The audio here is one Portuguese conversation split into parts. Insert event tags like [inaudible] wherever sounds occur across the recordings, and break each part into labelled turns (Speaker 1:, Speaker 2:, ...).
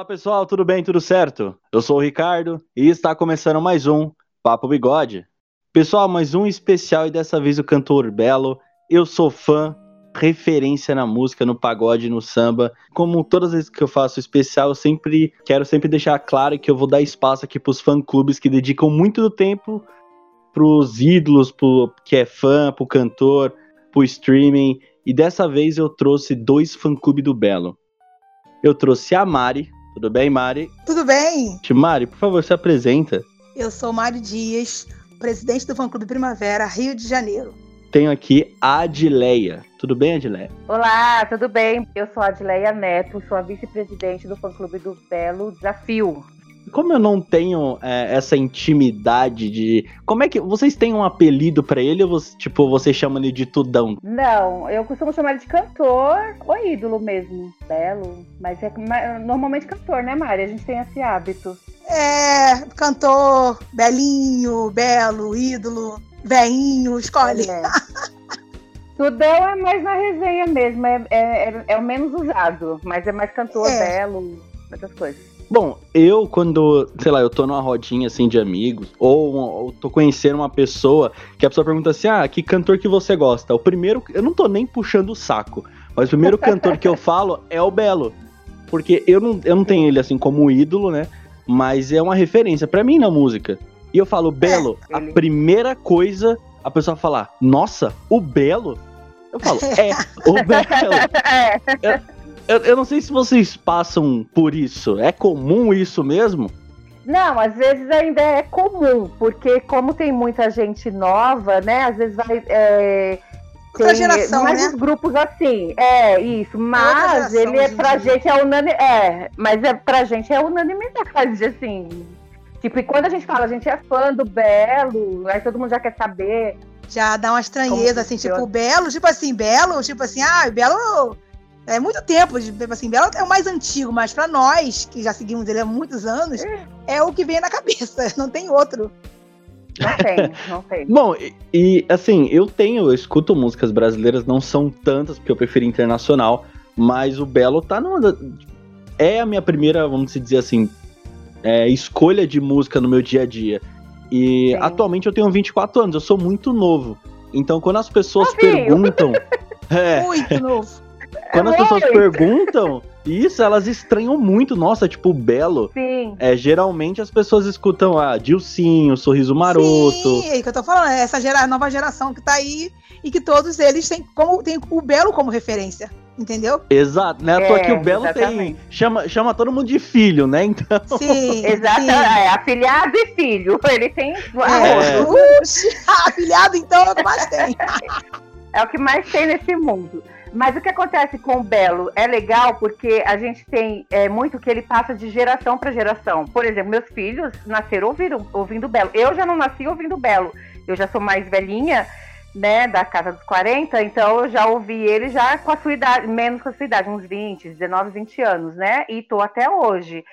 Speaker 1: Olá pessoal, tudo bem? Tudo certo? Eu sou o Ricardo e está começando mais um Papo Bigode. Pessoal, mais um especial e dessa vez o cantor Belo. Eu sou fã, referência na música, no pagode, no samba. Como todas as vezes que eu faço especial, eu sempre quero sempre deixar claro que eu vou dar espaço aqui para os fã-clubes que dedicam muito do tempo pros ídolos, pro que é fã, pro cantor, pro streaming. E dessa vez eu trouxe dois fã-clubes do Belo. Eu trouxe a Mari. Tudo bem, Mari?
Speaker 2: Tudo bem?
Speaker 1: Mari, por favor, se apresenta.
Speaker 2: Eu sou Mari Dias, presidente do fã-clube Primavera, Rio de Janeiro.
Speaker 1: Tenho aqui a Adileia. Tudo bem, Adileia?
Speaker 3: Olá, tudo bem? Eu sou a Adileia Neto, sou a vice-presidente do fã-clube do Belo Desafio.
Speaker 1: Como eu não tenho é, essa intimidade de. Como é que. Vocês têm um apelido para ele ou você, tipo, você chama ele de tudão?
Speaker 3: Não, eu costumo chamar ele de cantor ou ídolo mesmo. Belo. Mas é normalmente cantor, né, Mari? A gente tem esse hábito.
Speaker 2: É, cantor, belinho, belo, ídolo, veinho, escolhe. É.
Speaker 3: Tudão é mais na resenha mesmo, é, é, é, o menos usado, mas é mais cantor, é. belo, essas coisas.
Speaker 1: Bom, eu quando, sei lá, eu tô numa rodinha assim de amigos, ou, ou tô conhecendo uma pessoa que a pessoa pergunta assim: ah, que cantor que você gosta? O primeiro, eu não tô nem puxando o saco, mas o primeiro cantor que eu [laughs] falo é o Belo. Porque eu não, eu não tenho ele assim como ídolo, né? Mas é uma referência para mim na música. E eu falo, Belo, é, a primeira coisa a pessoa falar, nossa, o Belo? Eu falo, é, o [laughs] Belo. É. Eu, eu, não sei se vocês passam por isso. É comum isso mesmo?
Speaker 3: Não, às vezes ainda é comum, porque como tem muita gente nova, né? Às vezes vai. É,
Speaker 2: Outra geração, mais
Speaker 3: né? grupos assim. É, isso. Mas ele é pra gente é unanimidade. É, mas é pra gente é unanimidade, [laughs] assim. Tipo, e quando a gente fala, a gente é fã do Belo, aí todo mundo já quer saber.
Speaker 2: Já dá uma estranheza, assim, tipo, Belo, tipo assim, Belo, tipo assim, ah, Belo é muito tempo, assim, Belo é o mais antigo, mas para nós, que já seguimos ele há muitos anos, é, o que vem na cabeça, [laughs] não tem outro.
Speaker 3: Não tem, não tem.
Speaker 1: Bom, e, e, assim, eu tenho, eu escuto músicas brasileiras, não são tantas, porque eu prefiro internacional, mas o Belo tá numa. É a minha primeira, vamos dizer assim, é, escolha de música no meu dia a dia. E Sim. atualmente eu tenho 24 anos, eu sou muito novo. Então quando as pessoas perguntam. [laughs]
Speaker 2: é, muito novo.
Speaker 1: Quando as pessoas perguntam isso, elas estranham muito. Nossa, tipo, Belo.
Speaker 3: Sim.
Speaker 1: É, geralmente as pessoas escutam a ah, Dilcinho, Sorriso Maroto.
Speaker 2: Sim, é que eu tô falando, é essa gera, nova geração que tá aí e que todos eles têm, como, têm o Belo como referência. Entendeu?
Speaker 1: Exato, né? É, que o Belo exatamente. tem. Chama, chama todo mundo de filho, né? Então.
Speaker 3: Sim. [laughs] Exato, é afilhado e filho. [laughs] Ele tem.
Speaker 2: É. afilhado, então, é o que mais tem. [laughs]
Speaker 3: é o que mais tem nesse mundo. Mas o que acontece com o Belo é legal porque a gente tem é, muito que ele passa de geração para geração. Por exemplo, meus filhos nasceram ouvindo, ouvindo Belo. Eu já não nasci ouvindo Belo. Eu já sou mais velhinha, né, da casa dos 40, então eu já ouvi ele já com a sua idade, menos com a sua idade, uns 20, 19, 20 anos, né? E tô até hoje.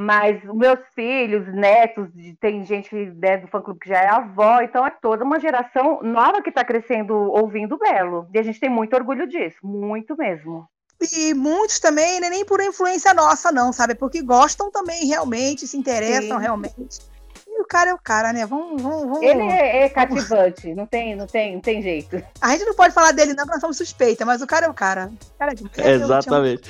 Speaker 3: Mas meus filhos, netos, tem gente né, do fã clube que já é avó, então é toda uma geração nova que está crescendo ouvindo Belo. E a gente tem muito orgulho disso, muito mesmo.
Speaker 2: E muitos também, né, nem por influência nossa, não, sabe? Porque gostam também realmente, se interessam Sim. realmente o cara é o cara, né? Vamos, vamos, vamos.
Speaker 3: Ele é, é cativante, não tem, não tem, não tem jeito.
Speaker 2: A gente não pode falar dele, não, porque nós somos suspeita, mas o cara é o cara. O cara é de
Speaker 1: é, Exatamente.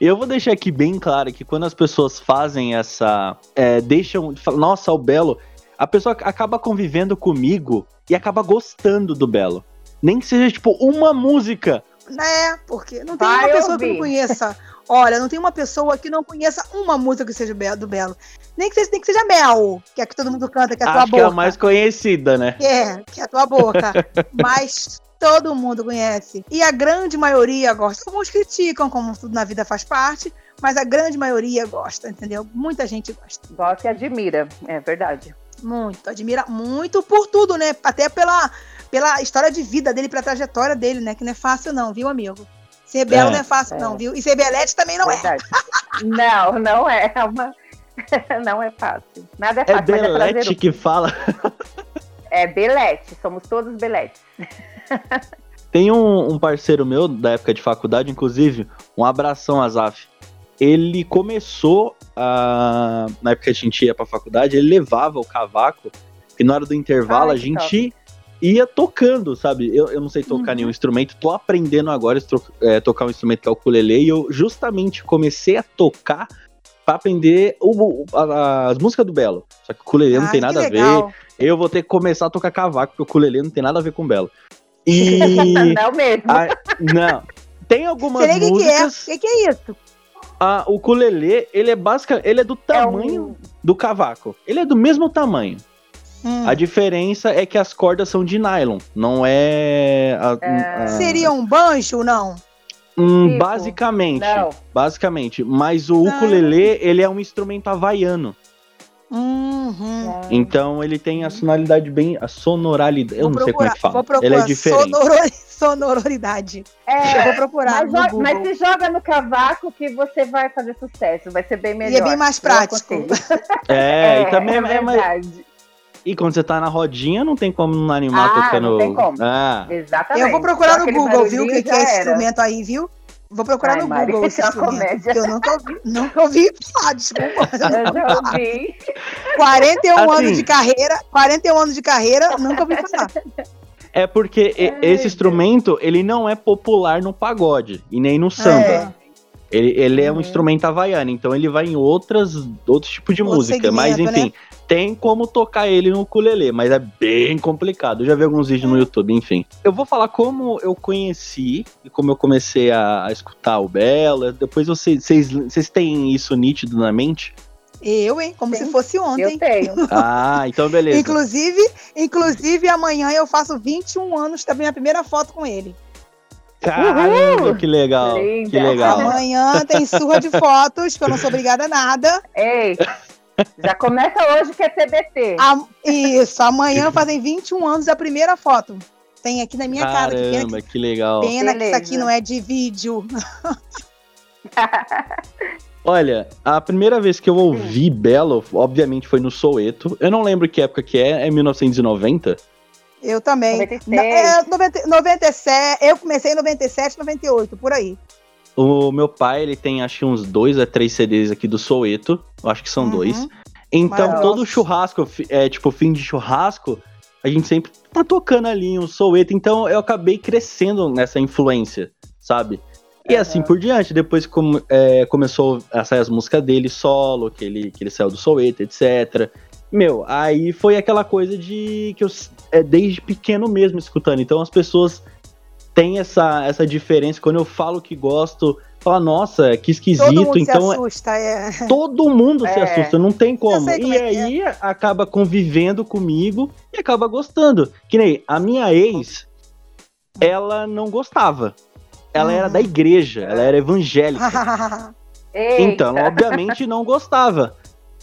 Speaker 1: Eu, eu vou deixar aqui bem claro que quando as pessoas fazem essa. É, deixam. Nossa, o Belo. A pessoa acaba convivendo comigo e acaba gostando do Belo. Nem que seja, tipo, uma música.
Speaker 2: Né? Porque não tem Vai uma pessoa ouvir. que não conheça Olha, não tem uma pessoa que não conheça uma música que seja do Belo. Nem que seja, nem que seja Mel, que é que todo mundo canta, que é a
Speaker 1: Acho
Speaker 2: tua boca.
Speaker 1: que é a mais conhecida, né?
Speaker 2: É, que é a tua boca. [laughs] Mas todo mundo conhece. E a grande maioria gosta. Alguns criticam, como tudo na vida faz parte, mas a grande maioria gosta, entendeu? Muita gente gosta.
Speaker 3: Gosta e admira, é verdade.
Speaker 2: Muito, admira muito por tudo, né? Até pela, pela história de vida dele, pela trajetória dele, né? Que não é fácil, não, viu, amigo? Ser belo é, não é fácil, é. não, viu? E ser belete também não é. Verdade.
Speaker 3: é. não, não é. é uma... [laughs] não é fácil. Nada é, é
Speaker 1: fácil. É belete que fala.
Speaker 3: é belete, somos todos beletes. [laughs]
Speaker 1: Tem um, um, parceiro meu da época de faculdade, inclusive, um abração, Azaf. Ele começou a, na época que a gente ia pra faculdade, ele levava o cavaco, e na hora do intervalo Ai, a gente top. ia tocando, sabe? Eu, eu não sei tocar uhum. nenhum instrumento, tô aprendendo agora a é, tocar um instrumento que é o ukulele, e eu justamente comecei a tocar pra aprender o, o, a, as músicas do Belo. Só que o ukulele não tem nada a ver. Eu vou ter que começar a tocar cavaco, porque o ukulele não tem nada a ver com o Belo. E. [laughs]
Speaker 3: não mesmo. A,
Speaker 1: não. Tem algumas músicas.
Speaker 2: O que, que, é? que, que é isso?
Speaker 1: Ah, o ukulele, ele é básica, ele é do tamanho é um... do cavaco. Ele é do mesmo tamanho. Hum. A diferença é que as cordas são de nylon, não é. A,
Speaker 2: é... A... Seria um banjo, não?
Speaker 1: Hum, tipo, basicamente. Não. Basicamente. Mas o ukulele, ah. ele é um instrumento havaiano.
Speaker 2: Uhum.
Speaker 1: Então ele tem a sonoridade bem. A sonoralidade. Eu vou não procurar, sei como é que fala. Ele é diferente. Sonoro, [laughs]
Speaker 2: sonoridade.
Speaker 3: É, eu vou procurar. Mas, mas, se joga no cavaco que você vai fazer sucesso. Vai ser bem melhor. E
Speaker 2: é bem mais prático.
Speaker 1: É, [laughs] é, e [laughs] também é, é mais. E quando você tá na rodinha, não tem como não animar ah, tocando. Não
Speaker 3: tem como. Ah. Exatamente.
Speaker 2: Eu vou procurar no Google, viu? O que, que é esse instrumento aí, viu? Vou procurar Ai, no Mari, Google esse é comédia. que eu nunca ouvi, nunca ouvi falar, desculpa. [laughs] Eu já ouvi. 41 assim, anos de carreira, 41 anos de carreira, nunca ouvi falar.
Speaker 1: É porque Ai, esse instrumento, ele não é popular no pagode e nem no samba. É. Ele, ele é um uhum. instrumento havaiano, então ele vai em outras, outros tipos de Outro música. Mas enfim, né? tem como tocar ele no ukulele, mas é bem complicado. Eu já vi alguns vídeos no YouTube, enfim. Eu vou falar como eu conheci e como eu comecei a, a escutar o Bela. Depois vocês, vocês, vocês têm isso nítido na mente?
Speaker 2: Eu, hein? Como Sim, se fosse ontem.
Speaker 3: Eu tenho. [laughs]
Speaker 1: Ah, então beleza.
Speaker 2: inclusive, inclusive, amanhã eu faço 21 anos, também tá a primeira foto com ele.
Speaker 1: Caramba, que legal. Linda. Que legal.
Speaker 2: Amanhã tem surra de fotos, que eu não sou obrigada a nada.
Speaker 3: Ei, já começa hoje que é TBT.
Speaker 2: A, isso, amanhã fazem 21 anos a primeira foto. Tem aqui na minha
Speaker 1: Caramba,
Speaker 2: cara.
Speaker 1: Caramba, que, que legal.
Speaker 2: Pena Beleza. que isso aqui não é de vídeo. [laughs]
Speaker 1: Olha, a primeira vez que eu ouvi Belo, obviamente, foi no Soeto. Eu não lembro que época que é, é 1990?
Speaker 2: Eu também. 96. É, 90, 97, eu comecei em 97, 98, por aí.
Speaker 1: O meu pai, ele tem acho que uns dois a três CDs aqui do Soeto. Eu acho que são uhum. dois. Então, todo churrasco, é, tipo, fim de churrasco, a gente sempre tá tocando ali um Soeto. Então, eu acabei crescendo nessa influência, sabe? E uhum. assim por diante, depois que é, começou a sair as músicas dele solo, que ele, que ele saiu do Soweto, etc. Meu, aí foi aquela coisa de que eu é, desde pequeno mesmo escutando. Então as pessoas têm essa, essa diferença. Quando eu falo que gosto, fala, nossa, que esquisito. Todo mundo então,
Speaker 2: se assusta, é.
Speaker 1: Todo mundo é. se assusta, não tem como. como e é aí é. acaba convivendo comigo e acaba gostando. Que nem a minha ex, ela não gostava. Ela era da igreja, ela era evangélica. [laughs] então, ela obviamente não gostava.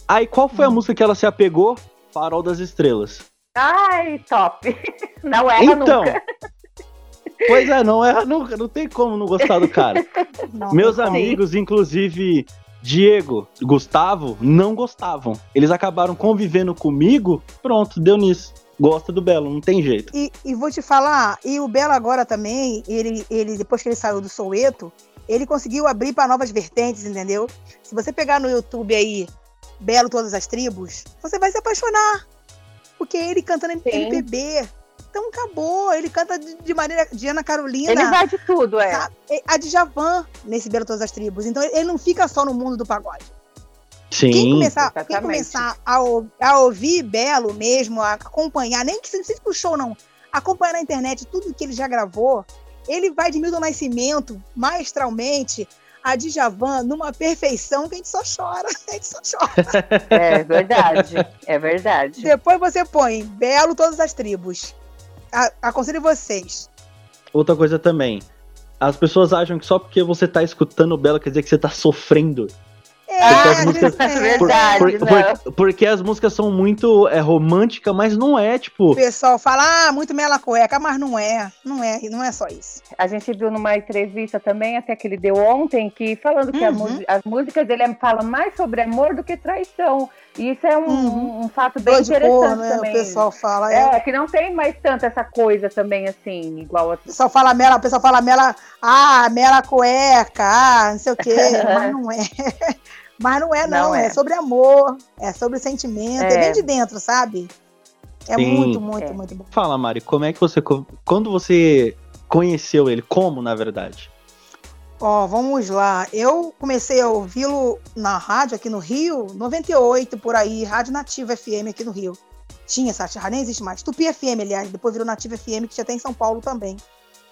Speaker 1: Aí qual foi a uhum. música que ela se apegou? Farol das Estrelas.
Speaker 3: Ai, top. [laughs] Não erra então, nunca. [laughs]
Speaker 1: Pois é, não erra nunca. Não tem como não gostar do cara. [laughs] Não, Meus não amigos, sei. inclusive Diego, Gustavo, não gostavam. Eles acabaram convivendo comigo, pronto, deu nisso. Gosta do Belo, não tem jeito.
Speaker 2: E, e vou te falar, e o Belo agora também, ele, ele depois que ele saiu do Soueto, ele conseguiu abrir para novas vertentes, entendeu? Se você pegar no YouTube aí, Belo Todas as Tribos, você vai se apaixonar. Porque ele cantando MPB. Então acabou. Ele canta de, maneira de Ana Carolina.
Speaker 3: Ele vai de tudo, é. Sabe?
Speaker 2: A Djavan nesse Belo Todas as Tribos. Então ele não fica só no mundo do pagode.
Speaker 1: Sim.
Speaker 2: Quem começar, quem começar a, a, ouvir Belo mesmo, a acompanhar, nem que seja pro show, não, acompanhar na internet tudo que ele já gravou, ele vai de Milton Nascimento, maestralmente, a Djavan numa perfeição que a gente só chora. [laughs] A gente só chora.
Speaker 3: É verdade, é verdade.
Speaker 2: Depois você põe Belo Todas as Tribos. A, aconselho vocês.
Speaker 1: Outra coisa também. As pessoas acham que só porque você tá escutando Belo quer dizer que você tá sofrendo.
Speaker 3: É, as músicas, é verdade. Por,
Speaker 1: por, por, porque as músicas são muito é, românticas, mas não é, tipo.
Speaker 2: O pessoal fala, ah, muito mela cueca, mas não é. Não é, não é só isso.
Speaker 3: A gente viu numa entrevista também, até que ele deu ontem, que falando que uhum. as músicas dele falam mais sobre amor do que traição. E isso é um, uhum. um fato bem interessante cor, né? também.
Speaker 2: O pessoal fala. É.
Speaker 3: é. que não tem mais tanto essa coisa também, assim, igual a. O
Speaker 2: pessoal fala mela, o pessoal fala mela, ah, mela cueca, ah, não sei o quê, [laughs] mas não é. [laughs] Mas não é, não. não é. é. sobre amor, é sobre sentimento, é, é bem de dentro, sabe? É Sim. muito, muito, é. muito bom.
Speaker 1: Fala, Mari, como é que você. Quando você conheceu ele? Como, na verdade?
Speaker 2: Ó, vamos lá. Eu comecei a ouvi-lo na rádio aqui no Rio, 98 por aí, Rádio Nativa FM aqui no Rio. Tinha essa rádio, nem existe mais. Tupi FM, aliás, depois virou Nativa FM, que já tem em São Paulo também.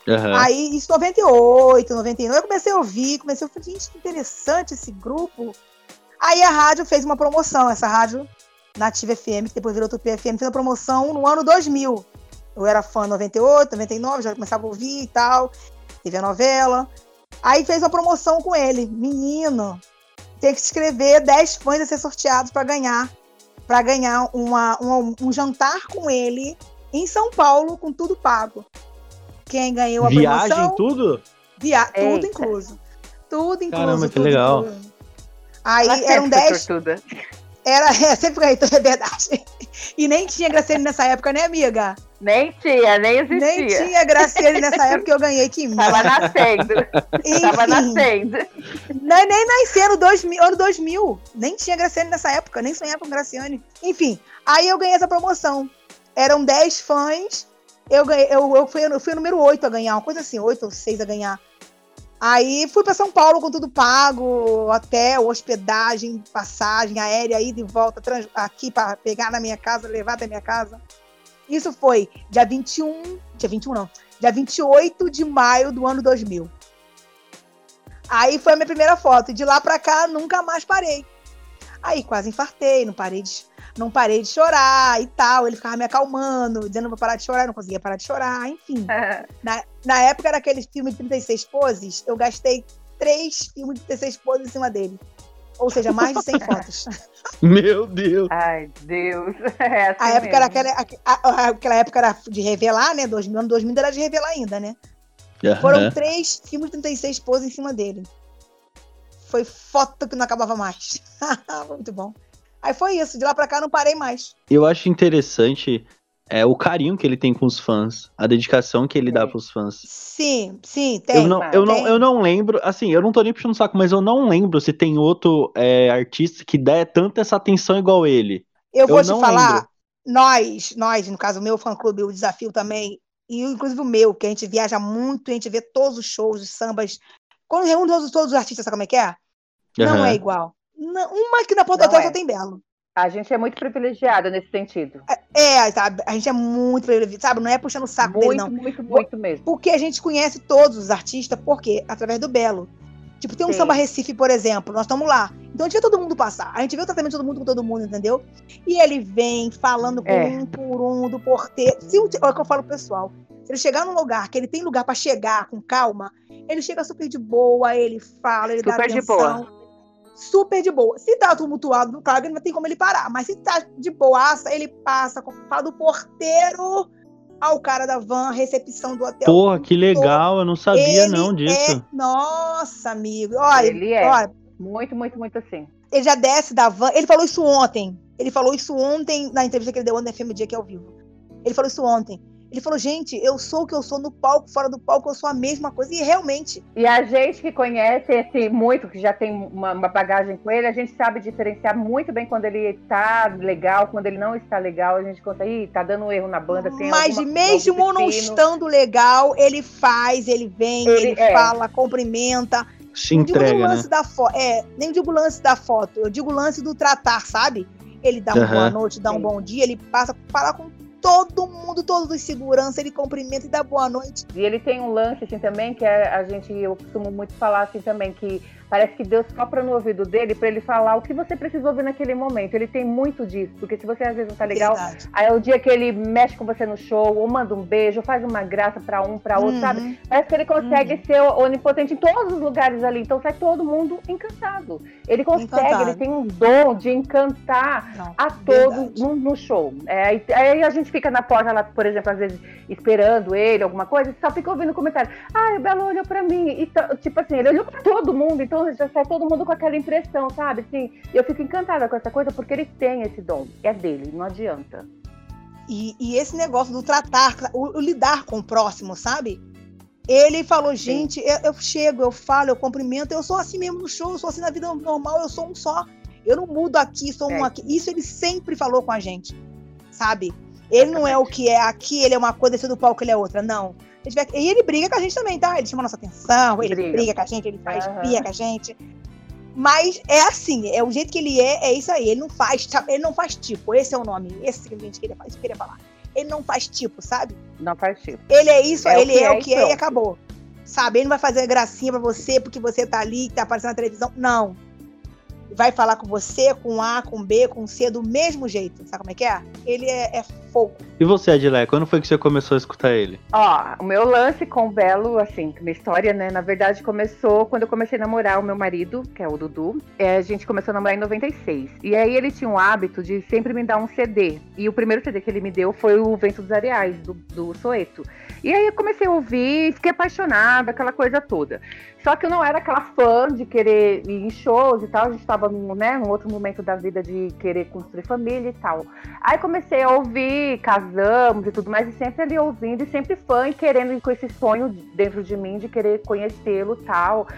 Speaker 2: Uhum. Aí, isso 98, 99, eu comecei a ouvir, comecei a falar, gente, que interessante esse grupo. Aí a rádio fez uma promoção, essa rádio Nativa FM, que depois virou Tupi FM, fez uma promoção no ano 2000. Eu era fã 98, 99, já começava a ouvir e tal. Teve a novela. Aí fez uma promoção com ele. Menino, tem que escrever 10 fãs a ser sorteados para ganhar para ganhar uma, uma, um jantar com ele em São Paulo, com tudo pago. Quem ganhou a
Speaker 1: Viagem, promoção... tudo?
Speaker 2: Via... Tudo incluso. Tudo incluso.
Speaker 1: Caramba, que
Speaker 2: tudo
Speaker 1: legal.
Speaker 2: Incluso. Aí eram 10... Era, [laughs] é, sempre ganhei, é verdade. E nem tinha Graciane nessa época, né, amiga?
Speaker 3: Nem tinha, nem existia.
Speaker 2: Nem tinha Graciane nessa época que eu ganhei que
Speaker 3: Tava nascendo. Enfim, Tava nascendo.
Speaker 2: Nem, nem nascendo, 2000, ano 2000. Nem tinha Graciane nessa época, nem sonhava com Graciane. Enfim, aí eu ganhei essa promoção. Eram 10 fãs. Eu, ganhei, eu, eu, fui, eu fui o número 8 a ganhar, uma coisa assim, 8 ou 6 a ganhar. Aí fui para São Paulo com tudo pago, hotel, hospedagem, passagem aérea, ida e volta trans, aqui para pegar na minha casa, levar até minha casa. Isso foi dia 21, dia 21 não, dia 28 de maio do ano 2000. Aí foi a minha primeira foto, de lá para cá nunca mais parei. Aí quase infartei, não parei de, não parei de chorar e tal. Ele ficava me acalmando, dizendo pra parar de chorar, eu não conseguia parar de chorar, enfim. na, na época era aquele filme de 36 poses, eu gastei três filmes de 36 poses em cima dele. Ou seja, mais de 100 [laughs] fotos.
Speaker 1: Meu Deus!
Speaker 3: Ai, Deus! [laughs] É assim
Speaker 2: a época era aquela, a, aquela época era de revelar, né? 2000, ano 2000 era de revelar ainda, né? Uhum. Foram três filmes de 36 poses em cima dele. Foi foto que não acabava mais. [laughs] Muito bom. Aí foi isso, de lá pra cá não parei mais.
Speaker 1: Eu acho interessante é, o carinho que ele tem com os fãs, a dedicação que ele dá pros fãs.
Speaker 2: Sim, sim, tem.
Speaker 1: Eu não, eu, tem. Não, eu não lembro, assim, eu não tô nem puxando o saco, mas eu não lembro se tem outro é, artista que dê tanta essa atenção igual ele.
Speaker 2: Eu, eu vou te falar, lembro. nós, nós, no caso, o meu fã-clube, o Desafio também, e inclusive o meu, que a gente viaja muito, a gente vê todos os shows, os sambas. Quando reúne todos, todos os artistas, sabe como é que é? Não uhum. é igual. Não, uma que na Ponta Hotel é. só tem Belo.
Speaker 3: A gente é muito privilegiada nesse sentido.
Speaker 2: É, é, sabe? A gente é muito privilegiada, sabe? Não é puxando o saco
Speaker 3: muito,
Speaker 2: dele, não.
Speaker 3: Muito, muito mesmo.
Speaker 2: Porque a gente conhece todos os artistas, por quê? Através do Belo. Tipo, tem um Sim. samba Recife, por exemplo, nós estamos lá. Então a gente vê todo mundo passar. A gente vê o tratamento de todo mundo com todo mundo, entendeu? E ele vem falando por é. um por um do porteiro. Se, olha o que eu falo pro pessoal. Se ele chegar num lugar que ele tem lugar para chegar com calma, ele chega super de boa, ele fala, ele super dá atenção. De boa super de boa. Se tá tumultuado, claro que não tem como ele parar, mas se tá de boaça, ele passa, fala do porteiro ao cara da van, recepção do hotel.
Speaker 1: Porra, que legal, eu não sabia ele não disso.
Speaker 2: É... Nossa, amigo. Olha,
Speaker 3: ele é olha, muito, muito, muito assim.
Speaker 2: Ele já desce da van, ele falou isso ontem. Ele falou isso ontem na entrevista que ele deu ontem na FM Dia que é ao vivo. Ele falou isso ontem. Ele falou, gente, eu sou o que eu sou no palco, fora do palco, eu sou a mesma coisa. E realmente.
Speaker 3: E a gente que conhece esse muito, que já tem uma, uma bagagem com ele, a gente sabe diferenciar muito bem quando ele está legal, quando ele não está legal. A gente consegue, tá dando erro na banda.
Speaker 2: Mas mesmo não estando legal, ele faz, ele vem, ele, ele é. fala, cumprimenta.
Speaker 1: Se entrega,
Speaker 2: não lance
Speaker 1: né?
Speaker 2: da foto. É, nem digo lance da foto, eu digo lance do tratar, sabe? Ele dá uma uhum. boa noite, dá Sim. um bom dia, ele passa para falar com todo mundo, todos os segurança, ele cumprimenta e dá boa noite.
Speaker 3: E ele tem um lance assim também, que é, a gente, eu costumo muito falar assim também, que parece que Deus sopra no ouvido dele para ele falar o que você precisa ouvir naquele momento. Ele tem muito disso, porque se você às vezes não tá legal, Verdade. aí é o dia que ele mexe com você no show, ou manda um beijo, ou faz uma graça para um, para outro, uhum. sabe? Parece que ele consegue uhum. ser onipotente em todos os lugares ali, então sai todo mundo encantado. Ele consegue, encantado. ele tem um dom de encantar não, a todos no, no, show. É, aí, aí a gente fica na porta lá, por exemplo, às vezes esperando ele, alguma coisa, e só fica ouvindo comentário. Ah, o Belo olhou pra mim. E, tipo assim, ele olhou pra todo mundo, então já sai todo mundo com aquela impressão, sabe? Assim, eu fico encantada com essa coisa porque ele tem esse dom. É dele, não adianta.
Speaker 2: E, e esse negócio do tratar, o, o lidar com o próximo, sabe? Ele falou, gente, eu, eu, chego, eu falo, eu cumprimento, eu sou assim mesmo no show, eu sou assim na vida normal, eu sou um só. Eu não mudo aqui, sou é. um aqui. Isso ele sempre falou com a gente, sabe? Ele não é o que é aqui, ele é uma coisa, esse do palco ele é outra, não. E ele briga com a gente também, tá? Ele chama nossa atenção, ele briga, briga com a gente, ele faz uhum. com a gente. Mas é assim, é o jeito que ele é, é isso aí. Ele não faz, ele não faz tipo. Esse é o nome, esse que a gente queria, falar. Ele não faz tipo, sabe?
Speaker 3: Não faz tipo.
Speaker 2: Ele é isso, é ele é, o que é, é e acabou. Sabe? Ele não vai fazer gracinha pra você porque você tá ali, tá aparecendo na televisão. Não vai falar com você, com A, com B, com C, do mesmo jeito. Sabe como é que é? Ele é, é fogo.
Speaker 1: E você, Adilé, quando foi que você começou a escutar ele?
Speaker 3: Ó, o meu lance com o Belo, assim, minha história, né, na verdade começou quando eu comecei a namorar o meu marido, que é o Dudu. É, a gente começou a namorar em 96. E aí ele tinha o hábito de sempre me dar um CD. E o primeiro CD que ele me deu foi o Vento dos Areais, do, do Soeto. E aí eu comecei a ouvir, fiquei apaixonada, aquela coisa toda. Só que eu não era aquela fã de querer ir em shows e tal, a gente estava num, né, num outro momento da vida de querer construir família e tal. Aí comecei a ouvir, casamos e tudo mais, e sempre ali ouvindo, e sempre fã e querendo ir com esse sonho dentro de mim de querer conhecê-lo e tal.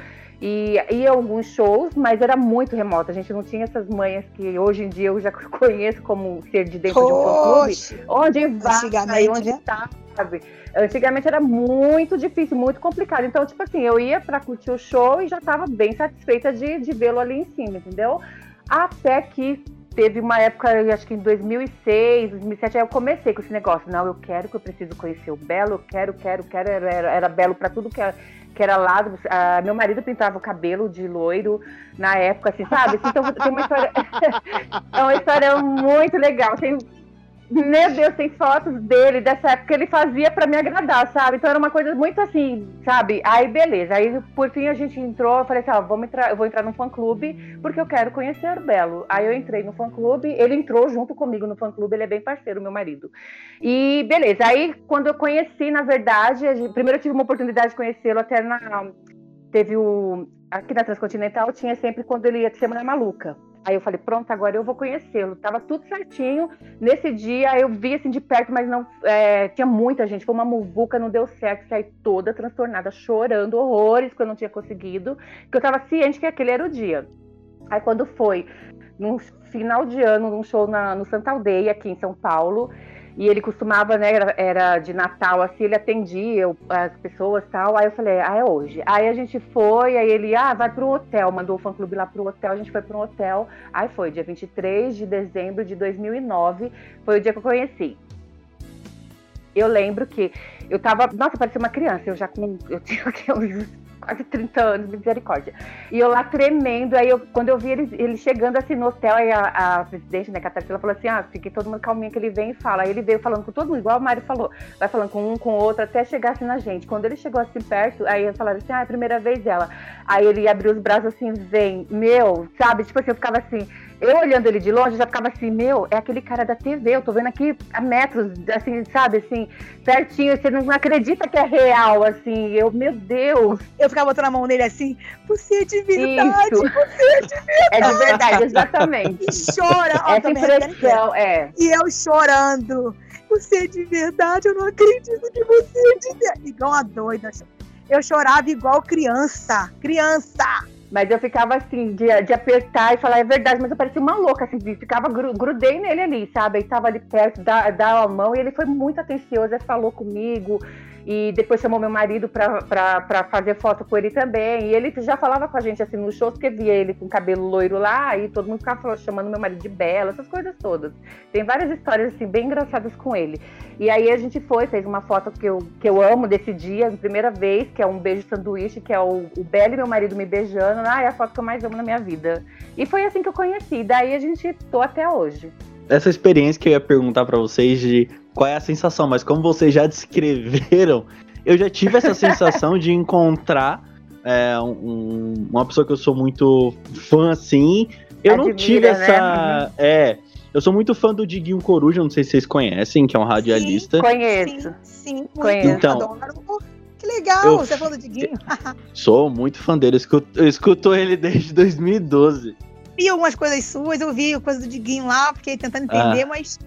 Speaker 3: E ia alguns shows, mas era muito remoto. A gente não tinha essas manhas que hoje em dia eu já [laughs] conheço como ser de dentro de um clube. Onde vai, onde né? tá, sabe? Antigamente era muito difícil, muito complicado. Então, tipo assim, eu ia para curtir o show e já estava bem satisfeita de, de vê-lo ali em cima, entendeu? Até que teve uma época, acho que em 2006, 2007, aí eu comecei com esse negócio. Não, eu quero que eu preciso conhecer o Belo, eu quero, quero, quero. Era, era, Belo para tudo que era, que era lado. Ah, meu marido pintava o cabelo de loiro na época, assim, sabe? Então tem uma história. [laughs] é uma história muito legal. Tem meu Deus, tem fotos dele dessa época que ele fazia para me agradar, sabe? Então era uma coisa muito assim, sabe? Aí beleza. Aí por fim a gente entrou, eu falei assim, ó, vamos entrar, eu vou entrar no fã clube porque eu quero conhecer o Belo. Aí eu entrei no fã clube, ele entrou junto comigo no fã clube, ele é bem parceiro, meu marido. E beleza. Aí quando eu conheci, na verdade, primeiro eu tive uma oportunidade de conhecê-lo até na teve o aqui na Transcontinental tinha sempre quando ele ia de Semana Maluca. Aí eu falei, pronto, agora eu vou conhecê-lo. Tava tudo certinho. Nesse dia eu vi assim de perto, mas não é, tinha muita gente. Foi uma muvuca, não deu certo. Saí toda transtornada, chorando horrores que eu não tinha conseguido. Que eu tava ciente que aquele era o dia. Aí quando foi no final de ano, num show na, no Santa Aldeia, aqui em São Paulo, e ele costumava, né, era, era, de Natal, assim, ele atendia as pessoas tal. Aí eu falei, ah, é hoje. Aí a gente foi, aí ele, ah, vai pro hotel, mandou o fã clube lá pro hotel, a gente foi pro hotel. Aí foi, dia 23 de dezembro de 2009, foi o dia que eu conheci. Eu lembro que eu tava, nossa, parecia uma criança, eu já com, eu tinha uns quase 30 anos, misericórdia. E eu lá tremendo, aí eu, quando eu vi ele, ele chegando assim no hotel, aí a, a presidente, né, Catarina, falou assim: ah, fiquei todo mundo calminho que ele vem e fala. Aí ele veio falando com todo mundo, igual a Mari falou, vai falando com um, com o outro, até chegar assim na gente. Quando ele chegou assim perto, aí falaram assim: ah, é a primeira vez dela. Aí ele abriu os braços assim, vem, meu, sabe? Tipo assim, eu ficava assim, eu olhando ele de longe, já ficava assim, meu, é aquele cara da TV, eu tô vendo aqui a metros, assim, sabe, assim, certinho, você não acredita que é real, assim, eu, meu Deus.
Speaker 2: Eu ficava botando a mão nele assim, você é de verdade, Isso. você é de verdade.
Speaker 3: É de verdade, exatamente.
Speaker 2: E chora.
Speaker 3: Ó, Essa impressão, é.
Speaker 2: E eu chorando, você é de verdade, eu não acredito que você é de verdade. Igual uma doida. Eu chorava igual criança, criança.
Speaker 3: Mas eu ficava assim, de, de apertar e falar, é verdade, mas eu parecia uma louca, assim, ficava, grudei nele ali, sabe? Ele tava ali perto, dá, a mão, e ele foi muito atencioso, falou comigo, e depois chamou meu marido para fazer foto com ele também. E ele já falava com a gente assim nos shows, porque via ele com cabelo loiro lá, e todo mundo ficava chamando meu marido de Bela, essas coisas todas. Tem várias histórias assim bem engraçadas com ele. E aí a gente foi, fez uma foto que eu, que eu amo desse dia, primeira vez, que é um beijo sanduíche, que é o, o Bela e meu marido me beijando. Ah, é a foto que eu mais amo na minha vida. E foi assim que eu conheci. Daí a gente tô até hoje.
Speaker 1: Essa experiência que eu ia perguntar para vocês de qual é a sensação, mas como vocês já [laughs] descreveram, eu já tive essa sensação de encontrar é, um, uma pessoa que eu sou muito fã assim. Eu Admira, não tive essa. Né? É. Eu sou muito fã do Diguinho Coruja, não sei se vocês conhecem, que é um radialista.
Speaker 3: Sim, conheço.
Speaker 2: Sim, sim conheço.
Speaker 1: Então,
Speaker 2: que legal, eu, você é falou do Diguinho. [laughs]
Speaker 1: sou muito fã dele, eu escuto, eu escuto ele desde 2012.
Speaker 2: Vi algumas coisas suas, eu vi coisa do Diguinho lá, fiquei tentando entender, ah. mas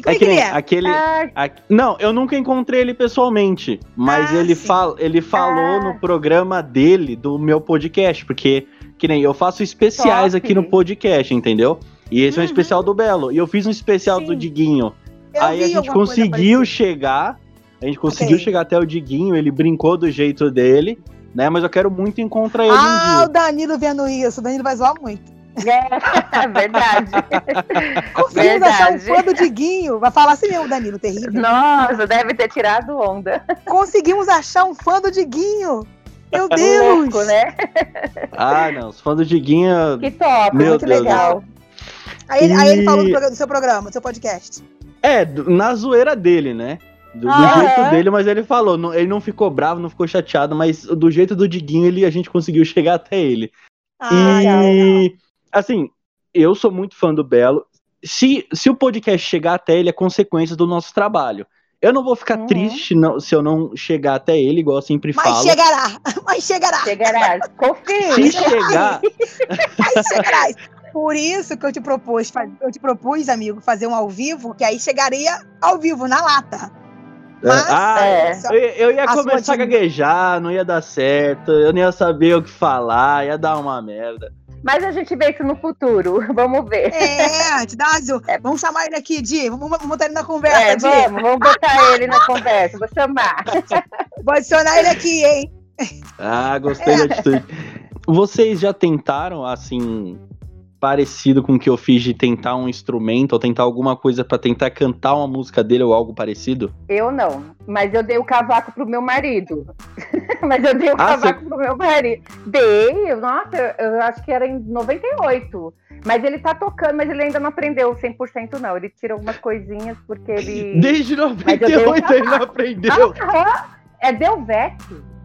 Speaker 2: E como é, que ele é?
Speaker 1: Aquele, a, não, eu nunca encontrei ele pessoalmente, mas ah, ele, fal, ele falou ah. no programa dele, do meu podcast, porque que nem eu faço especiais Top. aqui no podcast, entendeu? E esse uhum. é um uhum. especial do Belo. E eu fiz um especial Sim. do Diguinho. Eu Aí a gente conseguiu chegar, a gente conseguiu okay. chegar até o Diguinho, ele brincou do jeito dele, né? Mas eu quero muito encontrar ele
Speaker 2: ah,
Speaker 1: um dia.
Speaker 2: o Danilo vendo isso, o Danilo vai zoar muito.
Speaker 3: É, [laughs] verdade.
Speaker 2: Conseguimos achar um fã do Diguinho. Vai falar assim mesmo, Danilo, terrível.
Speaker 3: Nossa, deve ter tirado onda.
Speaker 2: Conseguimos achar um fã do Diguinho. Meu Deus! Louco,
Speaker 3: né?
Speaker 1: Ah, não. Os fãs do Diguinho.
Speaker 3: Que top, Meu muito Deus legal.
Speaker 2: Aí, e... aí ele falou do, do, seu programa, do seu podcast.
Speaker 1: É, na zoeira dele, né? Do, ah, do jeito é? dele, mas ele falou, não, ele não ficou bravo, não ficou chateado, mas do jeito do Diguinho ele, a gente conseguiu chegar até ele. Ah, e, legal. Assim, eu sou muito fã do Belo. Se, se o podcast chegar até ele, é consequência do nosso trabalho. Eu não vou ficar uhum. triste não, se eu não chegar até ele, igual eu sempre
Speaker 2: mas
Speaker 1: falo.
Speaker 2: Mas chegará, [laughs] mas chegará.
Speaker 3: Chegará, confia.
Speaker 1: Se chegar... [laughs]
Speaker 2: Aí chegará. Por isso que eu te propus, eu te propus, amigo, fazer um ao vivo, que aí chegaria ao vivo, na lata.
Speaker 1: É. Mas, ah, é. eu, eu, ia começar a gaguejar, não ia dar certo, eu não ia saber o que falar, ia dar uma merda.
Speaker 3: Mas a gente vê isso no futuro, [laughs] vamos ver.
Speaker 2: É, Dácio, é. vamos chamar ele aqui, Di, vamos, vamos botar ele na conversa, é,
Speaker 3: Di. Vamos, vamos botar ele na conversa, vou chamar. [laughs]
Speaker 2: Vou adicionar ele aqui, hein?
Speaker 1: Ah, gostei é. da atitude. [laughs] Vocês já tentaram, assim, parecido com o que eu fiz de tentar um instrumento ou tentar alguma coisa para tentar cantar uma música dele ou algo parecido?
Speaker 3: Eu não, mas eu dei o cavaco pro meu marido. [laughs] mas eu dei o ah, cavaco você... pro meu marido. Dei, nossa, eu acho que era em 98. Mas ele tá tocando, mas ele ainda não aprendeu 100% não. Ele tira algumas coisinhas porque ele [laughs]
Speaker 1: Desde 98 ele não aprendeu.
Speaker 3: Aham, é Delvec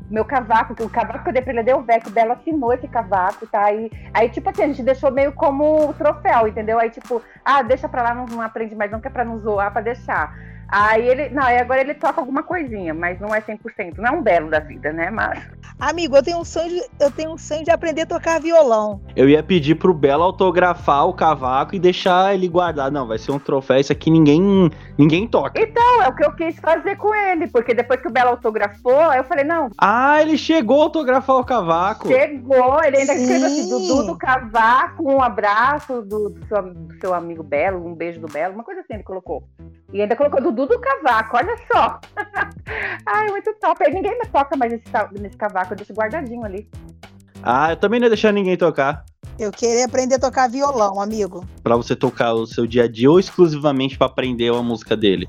Speaker 3: meu cavaco, o cavaco que eu dei pra ele deu Delvec, o Belo assinou esse cavaco, tá? Aí, aí, tipo assim, a gente deixou meio como troféu, entendeu? Aí, tipo, ah, deixa pra lá, não, não aprende mais, não quer pra não zoar, pra deixar. Aí ele. Não, aí agora ele toca alguma coisinha, mas não é 100%. Não é um belo da vida, né? Mas.
Speaker 2: Amigo, eu tenho um sonho de, eu tenho um sonho de aprender a tocar violão.
Speaker 1: Eu ia pedir pro Belo autografar o cavaco e deixar ele guardar. Não, vai ser um troféu, isso aqui ninguém ninguém toca.
Speaker 3: Então, é o que eu quis fazer com ele, porque depois que o Belo autografou, eu falei, não.
Speaker 1: Ah, ele chegou a autografar o cavaco.
Speaker 3: Chegou, ele ainda escreveu assim, Dudu do Cavaco, um abraço do, do, seu, do seu amigo Belo, um beijo do Belo, uma coisa assim ele colocou. E ainda colocou Dudu do Cavaco, olha só. [laughs] Ai, muito top. Aí ninguém me toca mais nesse, nesse cavaco, eu deixo guardadinho ali.
Speaker 1: Ah, eu também não ia deixar ninguém tocar.
Speaker 2: Eu queria aprender a tocar violão, amigo.
Speaker 1: Para você tocar o seu dia a dia ou exclusivamente para aprender a música dele?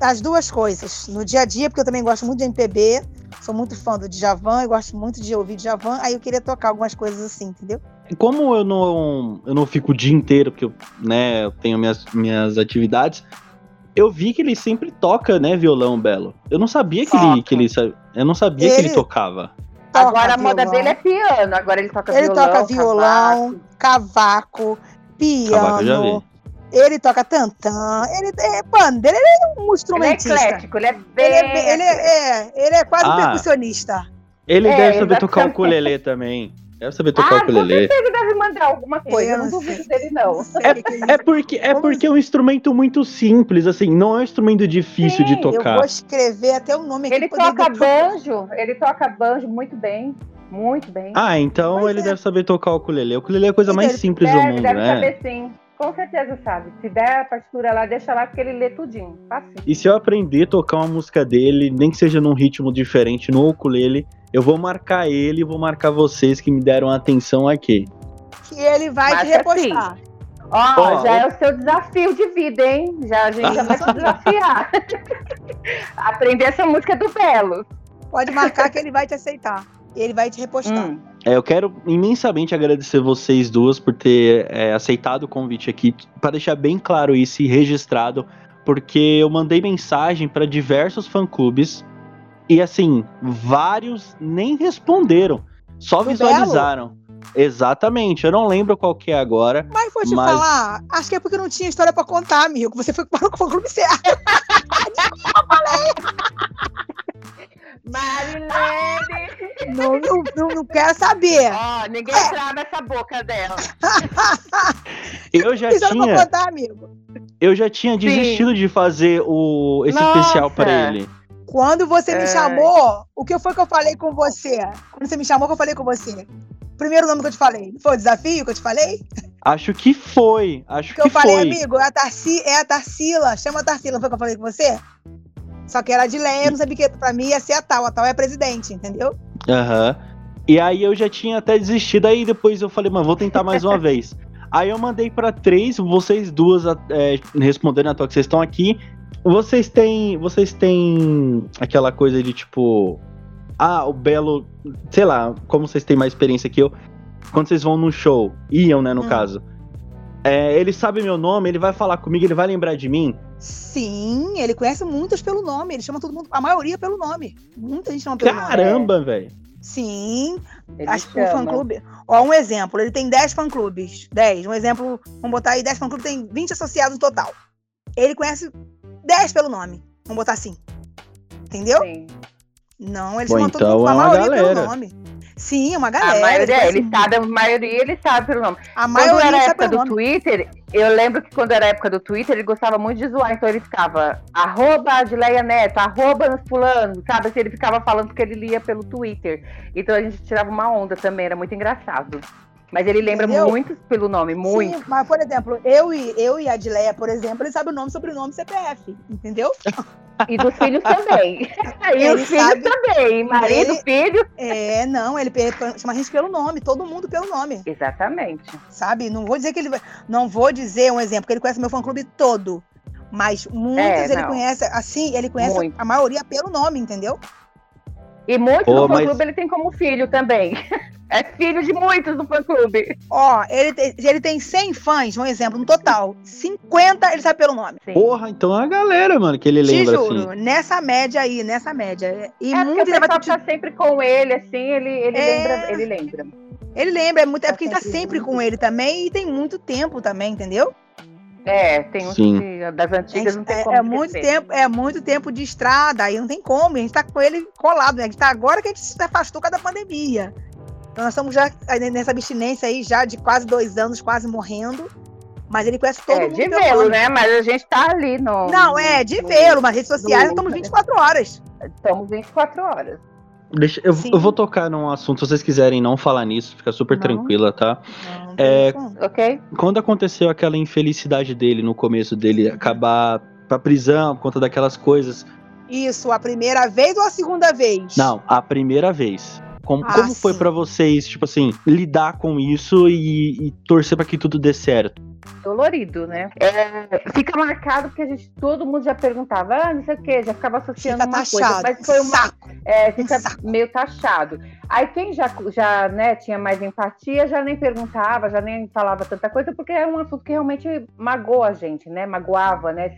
Speaker 2: As duas coisas. No dia a dia, porque eu também gosto muito de MPB, sou muito fã do Djavan, eu gosto muito de ouvir Djavan, aí eu queria tocar algumas coisas assim, entendeu?
Speaker 1: Como eu não, eu não fico o dia inteiro, porque eu, né, eu tenho minhas, minhas atividades, eu vi que ele sempre toca, né, violão, Belo. Eu não sabia que ele, que ele eu não sabia ele que ele tocava.
Speaker 3: Toca agora a moda dele é piano, agora ele toca
Speaker 2: ele
Speaker 3: violão.
Speaker 2: Ele toca violão, cavaco, cavaco piano. ele toca tantã, ele é, mano, ele é um instrumentista.
Speaker 3: Ele é eclético, ele é bem...
Speaker 2: Ele é, ele é, é ele é quase ah, um percussionista.
Speaker 1: Ele é, deve saber tocar o ukulele também. Deve saber tocar
Speaker 3: ah,
Speaker 1: o ukulele.
Speaker 3: ele deve mandar alguma coisa, eu não duvido dele, não.
Speaker 1: É, é, porque, é porque é um instrumento muito simples, assim, não é um instrumento difícil Sim, de tocar. Eu
Speaker 2: vou escrever até o nome
Speaker 3: aqui. Ele toca banjo, ele toca banjo muito bem. Muito bem.
Speaker 1: Ah, então pois ele é. deve saber tocar o ukulele. O ukulele é a coisa mais simples
Speaker 3: deve,
Speaker 1: do mundo,
Speaker 3: deve
Speaker 1: né?
Speaker 3: Deve saber sim. Com certeza sabe. Se der a partitura lá, deixa lá porque ele lê tudinho. Fácil.
Speaker 1: E se eu aprender a tocar uma música dele, nem que seja num ritmo diferente, no ukulele, eu vou marcar ele e vou marcar vocês que me deram atenção aqui.
Speaker 2: Que ele vai Mas te repostar. Assim,
Speaker 3: ó, ó, já é o seu desafio de vida, hein? Já, a gente já vai te desafiar. [laughs] Aprender essa música do Belo.
Speaker 2: Pode marcar que ele vai te aceitar. Ele vai te repostar. Hum.
Speaker 1: É, eu quero imensamente agradecer vocês duas por ter é, aceitado o convite aqui, para deixar bem claro isso e registrado, porque eu mandei mensagem para diversos fã-clubes e assim, vários nem responderam, só visualizaram. Exatamente, eu não lembro qual que é agora.
Speaker 2: Mas vou te mas... falar, acho que é porque não tinha história para contar, amigo. Você foi para o fã-clube certo. Desculpa, falei.
Speaker 3: Marilene!
Speaker 2: Não, não, não, não quero saber.
Speaker 3: Ó, ninguém é. trava essa boca dela. [laughs]
Speaker 1: eu já Isso tinha.
Speaker 2: Contar, amigo.
Speaker 1: eu já tinha desistido Sim. de fazer o, esse Nossa. especial para ele.
Speaker 2: Quando você é. me chamou, o que foi que eu falei com você? Quando você me chamou, o que eu falei com você? Primeiro nome que eu te falei. Foi o desafio que eu te falei?
Speaker 1: Acho que foi. Acho que, que eu
Speaker 2: falei,
Speaker 1: foi.
Speaker 2: amigo, é a, Tarci, é a Tarsila. Chama a Tarsila. Não foi o que eu falei com você? Só que era de Leia, não sabia que pra mim ia ser a tal. A tal é a presidente, entendeu?
Speaker 1: Aham. Uhum. E aí eu já tinha até desistido. Aí depois eu falei, mano, vou tentar mais uma [laughs] vez. Aí eu mandei para três, vocês duas é, respondendo a tua que vocês estão aqui. Vocês têm. Vocês têm aquela coisa de tipo. Ah, o Belo. Sei lá, como vocês têm mais experiência que eu. Quando vocês vão num show, iam, né, no hum. caso. É, ele sabe meu nome, ele vai falar comigo, ele vai lembrar de mim.
Speaker 2: Sim, ele conhece muitos pelo nome. Ele chama todo mundo, a maioria pelo nome. Muita gente chama pelo
Speaker 1: Caramba, nome. Caramba, velho.
Speaker 2: Sim. Ele acho que o fã-clube. Ó, um exemplo, ele tem 10 fã-clubes. 10. Um exemplo, vamos botar aí 10 fã-clubes, tem 20 associados no total. Ele conhece 10 pelo nome. Vamos botar assim. Entendeu? Sim. Não, eles chamam
Speaker 1: então todo mundo,
Speaker 2: a
Speaker 1: é maioria galera. pelo nome.
Speaker 2: Sim, uma galera.
Speaker 3: A maioria, ele sabe, a maioria ele sabe pelo nome. A maioria quando era a época do nome. Twitter, eu lembro que quando era a época do Twitter, ele gostava muito de zoar, então ele ficava arroba Adileia Neto, arroba nos fulano, sabe? Assim, ele ficava falando que ele lia pelo Twitter. Então a gente tirava uma onda também, era muito engraçado. Mas ele lembra Entendeu? muito pelo nome, muito. Sim,
Speaker 2: mas, por exemplo, eu e, eu e a Adileia, por exemplo, ele sabe o nome, sobrenome CPF, entendeu? [laughs]
Speaker 3: E dos filhos também. [laughs] e ele os filhos também. Marido, ele, filho.
Speaker 2: É, não, ele chama a gente pelo nome, todo mundo pelo nome.
Speaker 3: Exatamente.
Speaker 2: Sabe? Não vou dizer que ele. Não vou dizer um exemplo, que ele conhece meu fã clube todo. Mas muitos é, ele conhece, assim, ele conhece Muito. a maioria pelo nome, entendeu?
Speaker 3: E muitos do fã-clube mas... ele tem como filho também. [laughs] É filho de muitos do fã-clube.
Speaker 2: Ó, ele, tem, ele tem 100 fãs, um exemplo, no total. 50 ele sabe pelo nome.
Speaker 1: Sim. Porra, então é a galera, mano, que ele Te lembra
Speaker 2: juro,
Speaker 1: assim.
Speaker 2: nessa média aí, nessa média.
Speaker 3: E é muito ele vai tá sempre com ele, assim, ele, ele é... lembra. Ele lembra.
Speaker 2: Ele lembra, é, muito, é porque ele tá sempre com ele também e tem muito tempo também, entendeu?
Speaker 3: É, tem uns que, das antigas não tem é, como.
Speaker 2: É muito, tempo, é muito tempo de estrada, aí não tem como. A gente tá com ele colado, né? A gente tá agora que a gente se afastou com a pandemia. Então nós estamos já nessa abstinência aí, já de quase dois anos, quase morrendo. Mas ele conhece todo
Speaker 3: é,
Speaker 2: mundo.
Speaker 3: de vê-lo, né? Mas a gente tá ali no.
Speaker 2: Não, é, de vê-lo, mas redes sociais estamos 24 horas.
Speaker 3: Estamos 24 horas.
Speaker 1: Deixa, eu, eu, vou tocar num assunto, se vocês quiserem não falar nisso, fica super não. tranquila, tá? Não, é,
Speaker 3: ok.
Speaker 1: Quando aconteceu aquela infelicidade dele no começo dele acabar pra prisão por conta daquelas coisas.
Speaker 2: Isso, a primeira vez ou a segunda vez?
Speaker 1: Não, a primeira vez. Como, ah, como foi para vocês, tipo assim, lidar com isso e, e torcer para que tudo dê certo?
Speaker 3: dolorido, né? É, fica marcado porque a gente, todo mundo já perguntava, ah, não sei o que, já ficava associando fica uma taxado. coisa, mas foi uma, é, fica meio taxado. Aí quem já, já né, tinha mais empatia já nem perguntava, já nem falava tanta coisa, porque era um assunto que realmente magoa a gente, né? Magoava, né?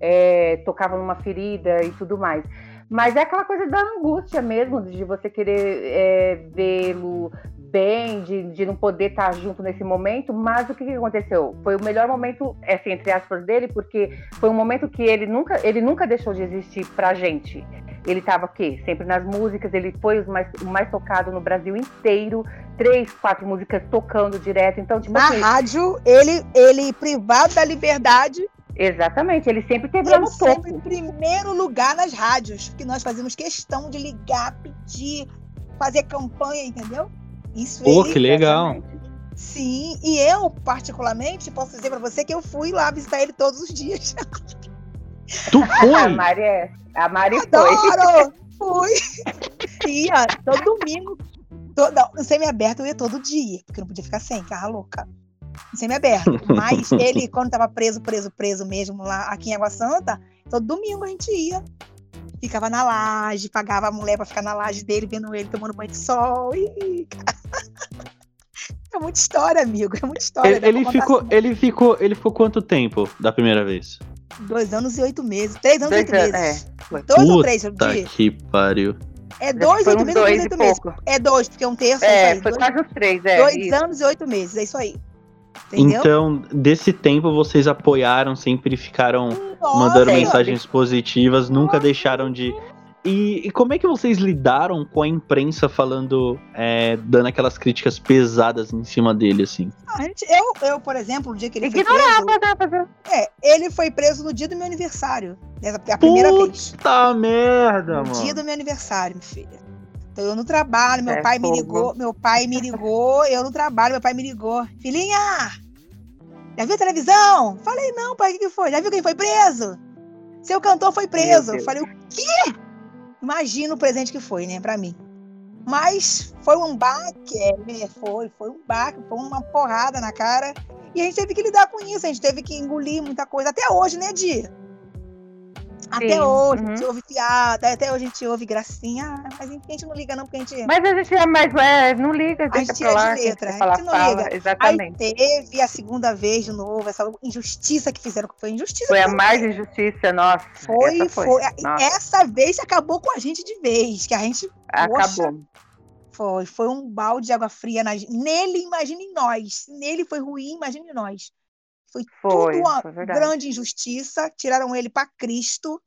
Speaker 3: É, tocava numa ferida e tudo mais. Mas é aquela coisa da angústia mesmo, de você querer é, vê-lo bem, de, de não poder estar junto nesse momento. Mas o que, que aconteceu? Foi o melhor momento, assim, entre aspas, dele, porque foi um momento que ele nunca, ele nunca deixou de existir pra gente. Ele estava aqui, sempre nas músicas, ele foi o mais, o mais tocado no Brasil inteiro, três, quatro músicas tocando direto. Então, tipo
Speaker 2: Na
Speaker 3: assim,
Speaker 2: rádio, ele, ele privado da liberdade,
Speaker 3: Exatamente, ele sempre teve lá no topo.
Speaker 2: em primeiro lugar nas rádios, que nós fazíamos questão de ligar, pedir, fazer campanha, entendeu?
Speaker 1: Isso Pô, ele, que legal.
Speaker 2: Sim, e eu, particularmente, posso dizer para você que eu fui lá visitar ele todos os dias.
Speaker 1: Tu [laughs] foi?
Speaker 3: A Mari, é, a Mari
Speaker 2: Adoro! foi. [laughs] Fui. ia todo domingo, todo, no semi-aberto eu ia todo dia, porque não podia ficar sem, ficava louca semi-aberto. [laughs] Mas ele, quando estava preso, preso, preso mesmo lá aqui em Água Santa, todo domingo a gente ia. Ficava na laje, pagava a mulher para ficar na laje dele, vendo ele tomando banho de sol. E... [laughs] É muita história, amigo. É muita história.
Speaker 1: Ele, ele ficou, assim. ele ficou, ele ficou quanto tempo da primeira vez?
Speaker 2: Dois anos e oito meses. Três anos e oito meses. É.
Speaker 1: Dois Puta ou três, eu que pariu.
Speaker 2: É dois, oito meses, dois, oito meses. É dois, porque é um terço.
Speaker 3: É, é foi dois, quase uns três, é.
Speaker 2: Dois isso. anos e oito meses, é isso aí. Entendeu?
Speaker 1: Então, desse tempo vocês apoiaram, sempre ficaram Nossa, mandando mensagens positivas, nunca deixaram de, E, e, como é que vocês lidaram com a imprensa falando, é, dando aquelas críticas pesadas em cima dele, assim?
Speaker 2: A gente, eu, eu, por exemplo, no dia que ele Ignorava, foi preso... Né, é, ele foi preso no dia do meu aniversário. A primeira
Speaker 1: Puta
Speaker 2: vez.
Speaker 1: Puta merda,
Speaker 2: no
Speaker 1: mano.
Speaker 2: No dia do meu aniversário, minha filha. Então eu no trabalho, meu é pai fogo. me ligou, meu pai me ligou, eu no trabalho, meu pai me ligou. Filhinha, já viu a televisão? Falei, não, pai, o que, foi? Já viu quem foi preso? Seu cantor foi preso. Eu falei, o quê? Imagina o presente que foi, né, pra mim. Mas foi um baque, é, né, foi, foi um baque, foi uma porrada na cara. E a gente teve que lidar com isso, a gente teve que engolir muita coisa. Até hoje, né, Dia? Até hoje uhum. a gente ouve piada, até hoje a gente ouve gracinha, mas enfim, a gente não liga não, porque a gente...
Speaker 3: Mas a gente é mais, é, não liga,
Speaker 2: a gente é
Speaker 3: lá,
Speaker 2: de letra, a gente, não fala, liga. Exatamente. Aí teve a segunda vez de novo, essa injustiça que fizeram, foi injustiça.
Speaker 3: Foi a mais injustiça, nossa.
Speaker 2: Foi, essa foi. foi. Nossa. Essa vez acabou com a gente de vez, que a gente...
Speaker 3: Acabou. Poxa,
Speaker 2: foi, foi um balde de água fria na, nele, imagine nós. Nele foi ruim, imagine nós. Foi, foi tudo uma foi grande injustiça. Tiraram ele para Cristo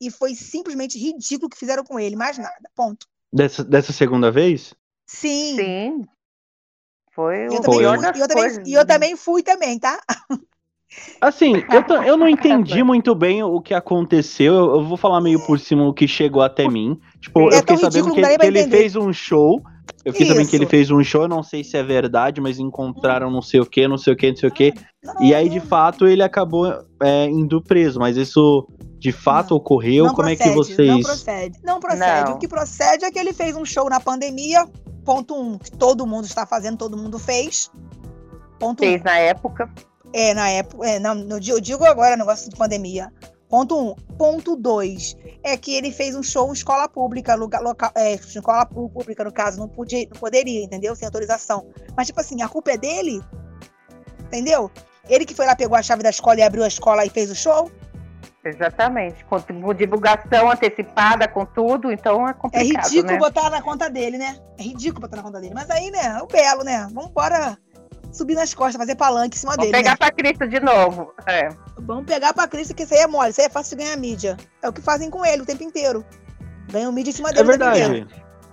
Speaker 2: e foi simplesmente ridículo o que fizeram com ele, mais nada. Ponto.
Speaker 1: Dessa, dessa segunda vez?
Speaker 2: Sim.
Speaker 3: Sim. Foi
Speaker 2: o pior das e eu, também, e eu também fui também, tá?
Speaker 1: Assim, eu, eu não entendi [laughs] muito bem o que aconteceu. Eu, eu, vou falar meio por cima o que chegou até mim. Tipo, é eu fiquei sabendo que, que ele fez um show eu fiquei sabendo que ele fez um show, não sei se é verdade, mas encontraram não sei o que, não sei o que, não sei o que. E aí, de fato, ele acabou é, indo preso. Mas isso de fato não, ocorreu? Não Como procede, é que vocês. Não
Speaker 2: procede. Não procede. Não. O que procede é que ele fez um show na pandemia. Ponto um, que todo mundo está fazendo, todo mundo fez.
Speaker 3: Ponto fez um. na época.
Speaker 2: É, na época. É, não, eu digo agora negócio de pandemia. Ponto um. Ponto dois é que ele fez um show em escola pública, lugar, local, é, escola pública, no caso, não, podia, não poderia, entendeu? Sem autorização. Mas, tipo assim, a culpa é dele, entendeu? Ele que foi lá, pegou a chave da escola e abriu a escola e fez o show.
Speaker 3: Exatamente. Com divulgação antecipada, com tudo, então é complicado.
Speaker 2: É ridículo
Speaker 3: né?
Speaker 2: botar na conta dele, né? É ridículo botar na conta dele. Mas aí, né, é o belo, né? Vamos embora subir nas costas, fazer palanque em cima
Speaker 3: Vamos
Speaker 2: dele.
Speaker 3: Pegar
Speaker 2: né?
Speaker 3: pra Cristo de novo. É.
Speaker 2: Vamos pegar pra Cristo, que isso aí é mole, isso aí é fácil de ganhar mídia. É o que fazem com ele o tempo inteiro. Ganham mídia em cima dele.
Speaker 1: É verdade.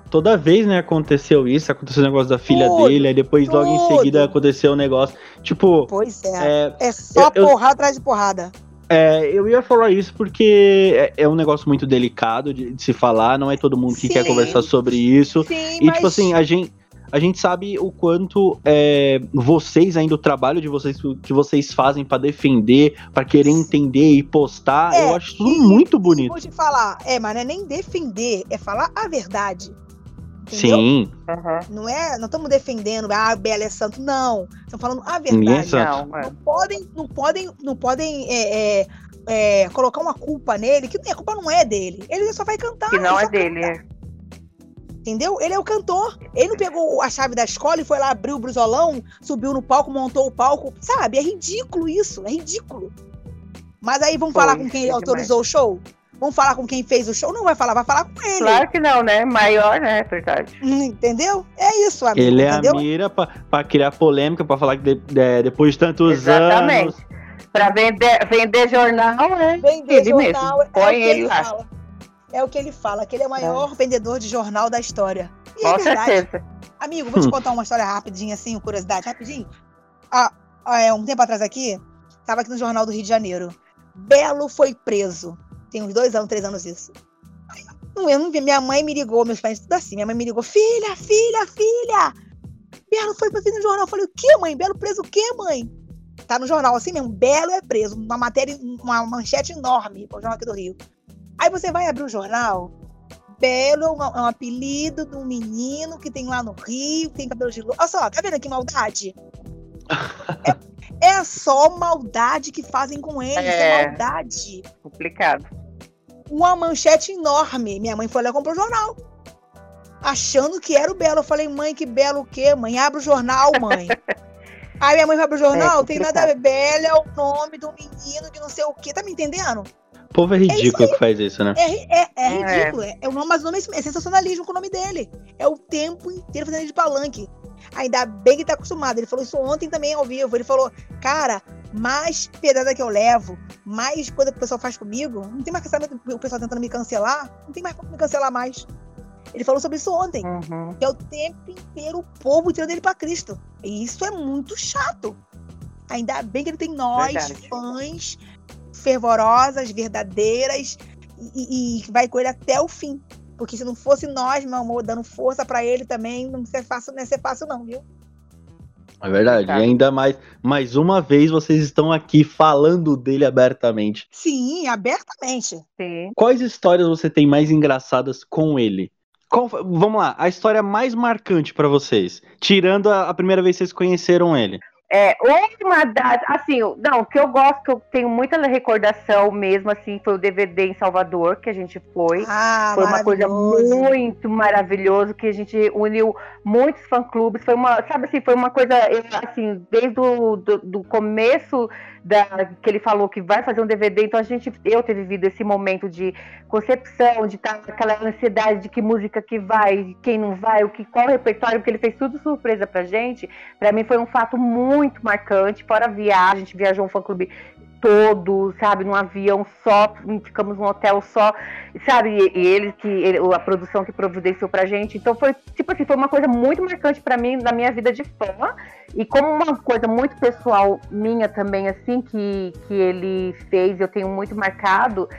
Speaker 1: Toda vez, né, aconteceu isso, aconteceu o negócio da filha tudo, dele, aí depois tudo. logo em seguida aconteceu o negócio. Tipo.
Speaker 2: Pois é. É, é só eu, porrada eu... atrás de porrada.
Speaker 1: É, eu ia falar isso porque é, é um negócio muito delicado de, de, se falar, não é todo mundo que Sim. quer conversar sobre isso.
Speaker 2: Sim,
Speaker 1: e,
Speaker 2: mas...
Speaker 1: tipo assim, a gente a gente sabe o quanto é, vocês, ainda o trabalho de vocês que vocês fazem para defender, para querer entender e postar, é, eu acho tudo e, muito bonito. Vou
Speaker 2: te falar, é, mas não é nem defender, é falar a verdade.
Speaker 1: Entendeu? Sim.
Speaker 2: Não é, não estamos defendendo, ah, Bela é santo, não. Estamos falando a verdade.
Speaker 1: É
Speaker 2: não, não, podem, não podem, não podem é, é, é, colocar uma culpa nele, que a culpa não é dele. Ele só vai cantar.
Speaker 3: Que não é dele.
Speaker 2: Entendeu? Ele é o cantor. Ele não pegou a chave da escola e foi lá, abriu o brisolão, subiu no palco, montou o palco. Sabe? É ridículo isso. É ridículo. Mas aí vamos falar com quem autorizou o show? Vamos falar com quem fez o show? Não vai falar, vai falar com ele.
Speaker 3: Claro que não, né? Maior, né? É verdade.
Speaker 2: Hum, entendeu? É isso, amigo.
Speaker 1: Ele
Speaker 2: é
Speaker 1: a mira pra, pra criar polêmica, pra falar que de, de, depois de tantos
Speaker 3: Exatamente.
Speaker 1: anos.
Speaker 3: Pra vender, vender jornal, né?
Speaker 2: Vender ele jornal, mesmo. É Põe ele, ele lá. Fala. É o que ele fala, que ele é o maior é. vendedor de jornal da história.
Speaker 3: E é Com é verdade. certeza.
Speaker 2: Amigo, vou te contar uma história rapidinha, assim, curiosidade, rapidinho. Ah, ah, é, um tempo atrás aqui, tava aqui no Jornal do Rio de Janeiro. Belo foi preso. Tem uns dois anos, três anos isso. Eu não vi, minha mãe me ligou, meus pais tudo assim. Minha mãe me ligou, filha, filha, filha! Belo foi preso no jornal. Eu falei, o que, mãe? Belo preso o quê, mãe? Tá no jornal assim mesmo, Belo é preso. Uma matéria, uma manchete enorme, o jornal aqui do Rio. Aí você vai abrir o jornal, Belo é um, é apelido de um menino que tem lá no Rio, tem cabelo de louro. Olha só, tá vendo que maldade? [laughs] é, é, só maldade que fazem com ele, é, é maldade.
Speaker 3: Complicado.
Speaker 2: Uma manchete enorme. Minha mãe foi lá e comprou o jornal. Achando que era o Belo. Eu falei, mãe, que Belo o quê? Mãe, abre o jornal, mãe. [laughs] Aí minha mãe vai pro jornal, é, tem nada a ver. Belo é o nome do menino de não sei o quê. Tá me entendendo?
Speaker 1: O povo é, é ridículo é que faz isso, né?
Speaker 2: É, é, é ridículo. É. é, o nome, mas o nome é sensacionalismo com o nome dele. É o tempo inteiro fazendo de palanque. Ainda bem que tá acostumado. Ele falou isso ontem também ao vivo. Ele falou, cara, mais pedrada que eu levo, mais coisa que o pessoal faz comigo, não tem mais cancelamento, o pessoal tentando me cancelar, não tem mais como me cancelar mais. Ele falou sobre isso ontem. Uhum. Que é o tempo inteiro o povo tirando ele para Cristo. E isso é muito chato. Ainda bem que ele tem nós, Verdade. fãs, fervorosas, verdadeiras, e, e, vai com ele até o fim. Porque se não fosse nós, meu amor, dando força para ele também, não ia ser fácil, não ia ser fácil, não, viu?
Speaker 1: É verdade. E ainda mais, mais uma vez, vocês estão aqui falando dele abertamente.
Speaker 2: Sim, abertamente. Sim.
Speaker 1: Quais histórias você tem mais engraçadas com ele? Qual, vamos lá, a história mais marcante para vocês, tirando a, a, primeira vez que vocês conheceram ele.
Speaker 3: É, uma das, assim, não, o que eu gosto, que eu tenho muita recordação mesmo, assim, foi o DVD em Salvador, que a gente foi. Ah, foi uma coisa muito maravilhosa, que a gente uniu muitos fã-clubes, foi uma, sabe assim, foi uma coisa, assim, desde o do, do começo da, que ele falou que vai fazer um DVD, então a gente, eu ter vivido esse momento de concepção, de estar aquela ansiedade de que música que vai, quem não vai, o que qual o repertório, porque ele fez tudo surpresa pra gente. Para mim foi um fato muito marcante, fora a viagem, a gente viajou um fã clube todo, sabe, num avião só, ficamos num hotel só, sabe, e, ele que ele, a produção que providenciou pra gente. Então foi, tipo assim, foi uma coisa muito marcante para mim na minha vida de fã. E como uma coisa muito pessoal minha também, assim, que, que ele fez, eu tenho muito marcado,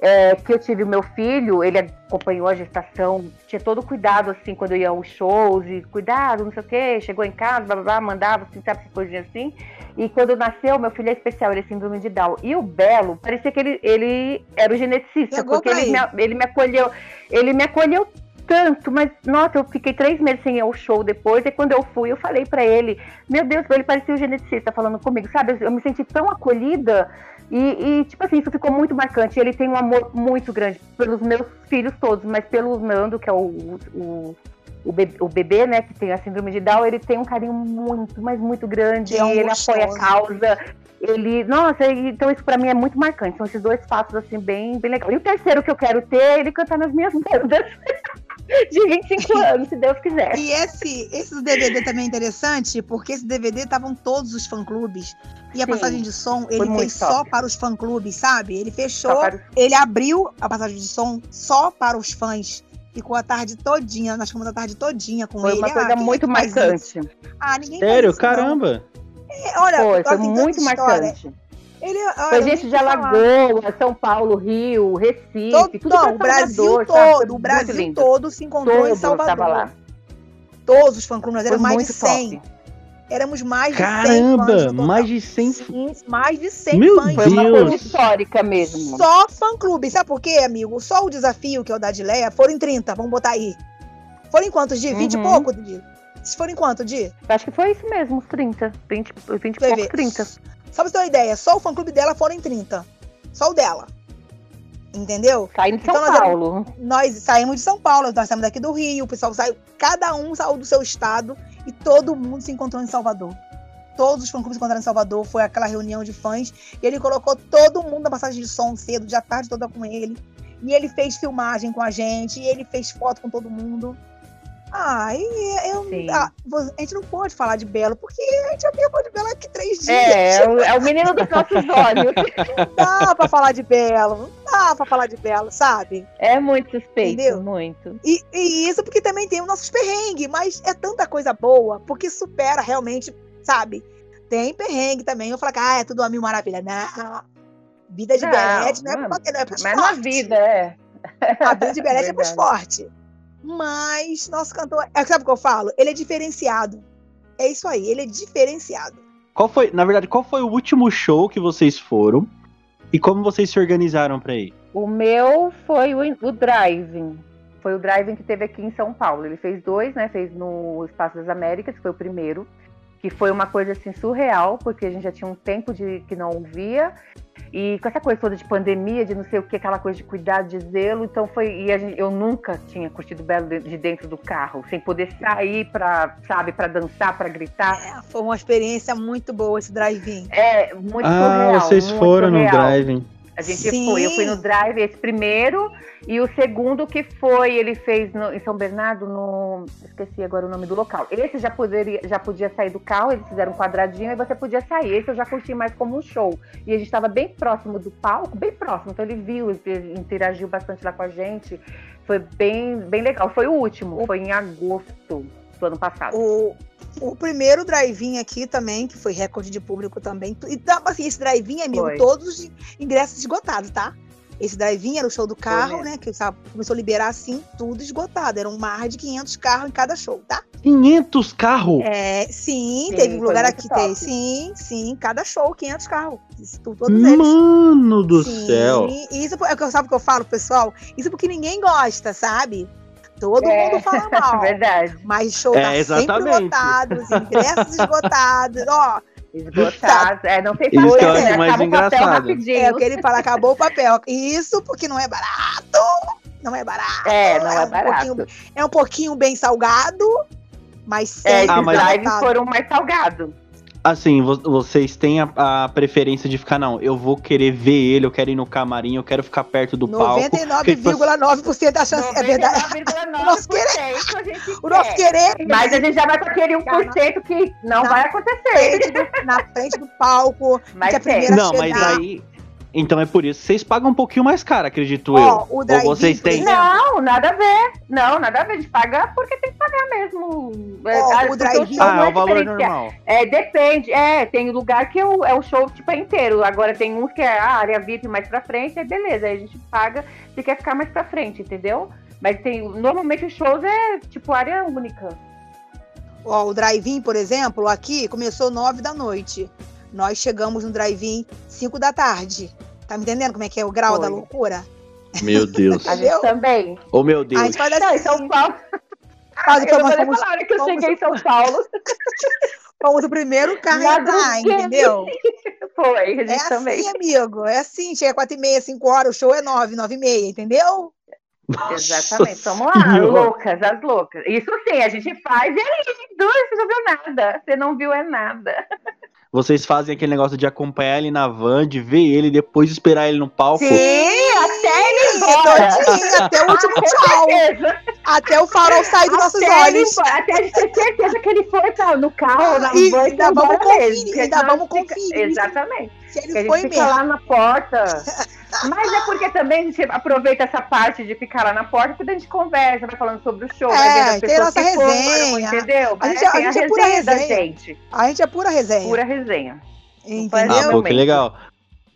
Speaker 3: é, que eu tive o meu filho, ele acompanhou a gestação, tinha todo cuidado, assim, quando eu ia aos shows, e cuidado, não sei o quê, chegou em casa, blá, blá, blá mandava, assim, sabe, essas coisinhas assim. E quando nasceu, meu filho é especial, ele é síndrome de Down. E o Belo, parecia que ele, ele era o geneticista, Pegou porque ele me, ele me acolheu, ele me acolheu tanto, mas nossa, eu fiquei três meses sem ir ao show depois, e quando eu fui, eu falei para ele, meu Deus, ele parecia o geneticista falando comigo, sabe? Eu me senti tão acolhida, e, e, tipo assim, isso ficou muito marcante. Ele tem um amor muito grande pelos meus filhos todos, mas pelo Nando, que é o, o, o, bebê, o bebê, né, que tem a síndrome de Down, ele tem um carinho muito, mas muito grande, é um ele gostoso. apoia a causa. Ele, nossa, então isso para mim é muito marcante. São esses dois fatos assim bem, bem legais. E o terceiro que eu quero ter, é ele cantar nas minhas bandas. [laughs] de 25 [laughs] anos, se Deus quiser.
Speaker 2: E esse, esse DVD também é interessante, porque esse DVD estavam todos os fã-clubes. E a Sim, passagem de som, ele fez top. só para os fã-clubes, sabe? Ele fechou, ele abriu a passagem de som só para os fãs. Ficou a tarde todinha, nós ficamos a tarde todinha com
Speaker 3: foi
Speaker 2: ele.
Speaker 3: Foi uma coisa ah, muito marcante.
Speaker 1: Ah, ninguém Sério? Isso, Caramba!
Speaker 2: É, olha,
Speaker 3: foi, foi muito marcante. Ele, olha, Foi gente de Alagoas, São Paulo, Rio, Recife, todo, tudo não,
Speaker 2: o Brasil todo, o Brasil todo se encontrou todo em Salvador. Lá. Todos os fã-clubes, nós éramos mais de 100. Top. Éramos mais de
Speaker 1: Caramba, 100 fãs. mais de 100
Speaker 2: Sim, mais de 100
Speaker 1: Meu fãs. Foi uma
Speaker 3: coisa histórica mesmo.
Speaker 2: Só fã-clube. Sabe por quê, amigo? Só o desafio, que é o da Dileia, foram em 30, vamos botar aí. Foram em quantos, Di? 20 uhum. e pouco, Di? Foram em quanto, Di?
Speaker 3: Acho que foi isso mesmo, uns 30. 20, 20 e pouco, 30.
Speaker 2: Só pra você ter uma ideia, só o fã-clube dela foram em 30. Só o dela. Entendeu?
Speaker 3: Saindo de São então, Paulo.
Speaker 2: Nós, saímos de São Paulo, nós saímos daqui do Rio, o pessoal saiu, cada um saiu do seu estado e todo mundo se encontrou em Salvador. Todos os fã-clubes se encontraram em Salvador, foi aquela reunião de fãs, e ele colocou todo mundo na passagem de som cedo, de tarde toda com ele. E ele fez filmagem com a gente, e ele fez foto com todo mundo. Ah, e eu, ah, a gente não pode falar de Belo, porque a gente já falou de Belo aqui três dias.
Speaker 3: É, é o, é menino dos nossos [laughs] olhos.
Speaker 2: Não dá pra falar de Belo, não dá pra falar de Belo, sabe?
Speaker 3: É muito suspeito, Entendeu? muito.
Speaker 2: E, e isso porque também tem os nossos perrengues, mas é tanta coisa boa, porque supera realmente, sabe? Tem perrengue também. Eu falo que ah, é tudo uma mil maravilha. Não. Vida de Belete não, é pra, não é pra
Speaker 3: Mas na vida, é.
Speaker 2: A vida de Belete é, é pro [laughs] esporte. Mas nosso cantor, é, sabe o que eu falo? Ele é diferenciado. É isso aí, ele é diferenciado.
Speaker 1: Qual foi, na verdade, qual foi o último show que vocês foram e como vocês se organizaram para ir?
Speaker 3: O meu foi o, o Driving. Foi o Driving que teve aqui em São Paulo. Ele fez dois, né? Fez no Espaço das Américas, que foi o primeiro que foi uma coisa assim surreal, porque a gente já tinha um tempo de que não ouvia. E com essa coisa toda de pandemia, de não sei o que, aquela coisa de cuidado, de zelo, então foi. E gente, eu nunca tinha curtido Belo de dentro do carro, sem poder sair para, sabe, para dançar, para gritar.
Speaker 2: É, foi uma experiência muito boa esse drive-in.
Speaker 3: É, muito
Speaker 1: ah,
Speaker 3: surreal.
Speaker 1: vocês foram surreal. no drive-in.
Speaker 3: A gente Sim. foi, eu fui no Drive esse primeiro e o segundo que foi, ele fez no, em São Bernardo, no. Esqueci agora o nome do local. Esse já, poderia, já podia sair do carro, eles fizeram um quadradinho e você podia sair. Esse eu já curti mais como um show. E a gente estava bem próximo do palco, bem próximo. Então ele viu, interagiu bastante lá com a gente. Foi bem, bem legal. Foi o último, foi em agosto do ano passado.
Speaker 2: O, o primeiro drive-in aqui também, que foi recorde de público também. E assim, esse drive-in, amigo, foi. todos os ingressos esgotados, tá? Esse drive-in era o show do carro, né? Que sabe, começou a liberar assim, tudo esgotado. Era um mar de 500 carros em cada show, tá?
Speaker 1: 500 carros?
Speaker 2: É, sim, sim teve lugar aqui, tem, sim, sim, cada show, 500 carros. Isso, todos
Speaker 1: Mano eles. Mano do sim, céu!
Speaker 2: Isso é o que sabe que eu falo, pessoal? Isso porque ninguém gosta, sabe? Todo é, mundo fala [laughs] mal.
Speaker 3: Verdade.
Speaker 2: Mas show é, tá sempre lotado, [laughs] ingressos esgotados, ó.
Speaker 3: Esgotado. É, não sei
Speaker 1: se Isso eu acho mais engraçado.
Speaker 2: É o que ele fala, acabou o papel. Isso porque não é barato. Não é barato.
Speaker 3: É, não é, é barato.
Speaker 2: Um é um pouquinho bem salgado, mas
Speaker 3: é, sempre é, ah, mas... lives foram mais salgados.
Speaker 1: Assim, vocês têm a, a, preferência de ficar, não, eu vou querer ver ele, eu quero ir no camarim, eu quero ficar perto do palco.
Speaker 2: 99,9% da chance, 99, é verdade. [laughs]
Speaker 3: o nosso querer.
Speaker 2: O nosso querer.
Speaker 3: Mas a gente já vai com aquele 1% que não na vai acontecer.
Speaker 2: Frente do, na frente do palco.
Speaker 3: Mas
Speaker 2: é
Speaker 1: Não, mas aí então é por isso que vocês pagam um pouquinho mais caro, acredito oh, eu. Ou vocês têm.
Speaker 3: Não, nada a ver. Não, nada a ver. De pagar porque tem que pagar mesmo.
Speaker 2: Oh, é, o drive
Speaker 1: Ah, é o valor normal.
Speaker 3: É, depende. É, tem lugar que é o, é o show tipo é inteiro. Agora tem uns que é a área VIP mais pra frente, é beleza. Aí a gente paga se quer ficar mais pra frente, entendeu? Mas tem. Normalmente os shows é tipo área única.
Speaker 2: Ó, o drive-in, por exemplo, aqui começou nove da noite. Nós chegamos no drive-in 5 da tarde. Tá me entendendo como é que é o grau Foi. da loucura?
Speaker 1: Meu [laughs] Deus.
Speaker 3: a gente também.
Speaker 1: Oh, meu Deus.
Speaker 2: A gente faz assim. Não, em
Speaker 3: São Paulo. Faz eu falei fomos, hora que eu fomos, cheguei em São Paulo. [laughs]
Speaker 2: Fomos o primeiro carro a entrar, entendeu? [laughs]
Speaker 3: Foi, a gente
Speaker 2: é
Speaker 3: também.
Speaker 2: assim, amigo. É assim, chega 4 e meia, 5 horas, o show é 9, 9 e meia, entendeu?
Speaker 3: Nossa Exatamente, vamos lá, loucas, as loucas. Isso sim, a gente faz e é lindo, você não viu nada. Você não viu é nada.
Speaker 1: Vocês fazem aquele negócio de acompanhar ele na van, de ver ele, depois esperar ele no palco.
Speaker 3: Sim, até ele embora.
Speaker 2: até o último tchau. Até o farol sair dos nossos olhos.
Speaker 3: até a gente ter certeza que ele foi tá, no carro, na
Speaker 2: e van. Ainda vamos conferir, ainda vamos conferir.
Speaker 3: Exatamente. Ele que foi a gente fica mesmo. lá na porta. Mas é porque também a gente aproveita essa parte de ficar lá na porta, porque a gente conversa, vai falando sobre o show,
Speaker 2: é,
Speaker 3: vai
Speaker 2: vendo tem nossa resenha.
Speaker 3: Foram, entendeu?
Speaker 2: A gente, é, a gente é pura resenha. Gente. A gente é pura resenha.
Speaker 3: Pura resenha.
Speaker 2: Entendeu?
Speaker 1: Ah, pô, que legal.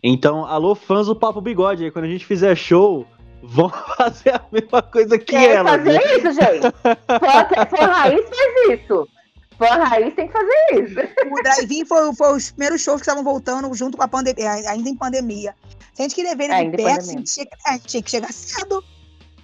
Speaker 1: Então, alô, fãs do Papo Bigode, aí quando a gente fizer show, vão [laughs] fazer a mesma coisa que Quer ela.
Speaker 3: fazer né? isso, gente. [laughs] Fã, fã raiz faz isso. Fã raiz tem que fazer isso.
Speaker 2: O drive-in foi, foi os primeiros shows que estavam voltando junto com a pandemia, ainda em pandemia. Se a gente queria ver ele é, de perto, a gente, tinha, a gente tinha que chegar cedo.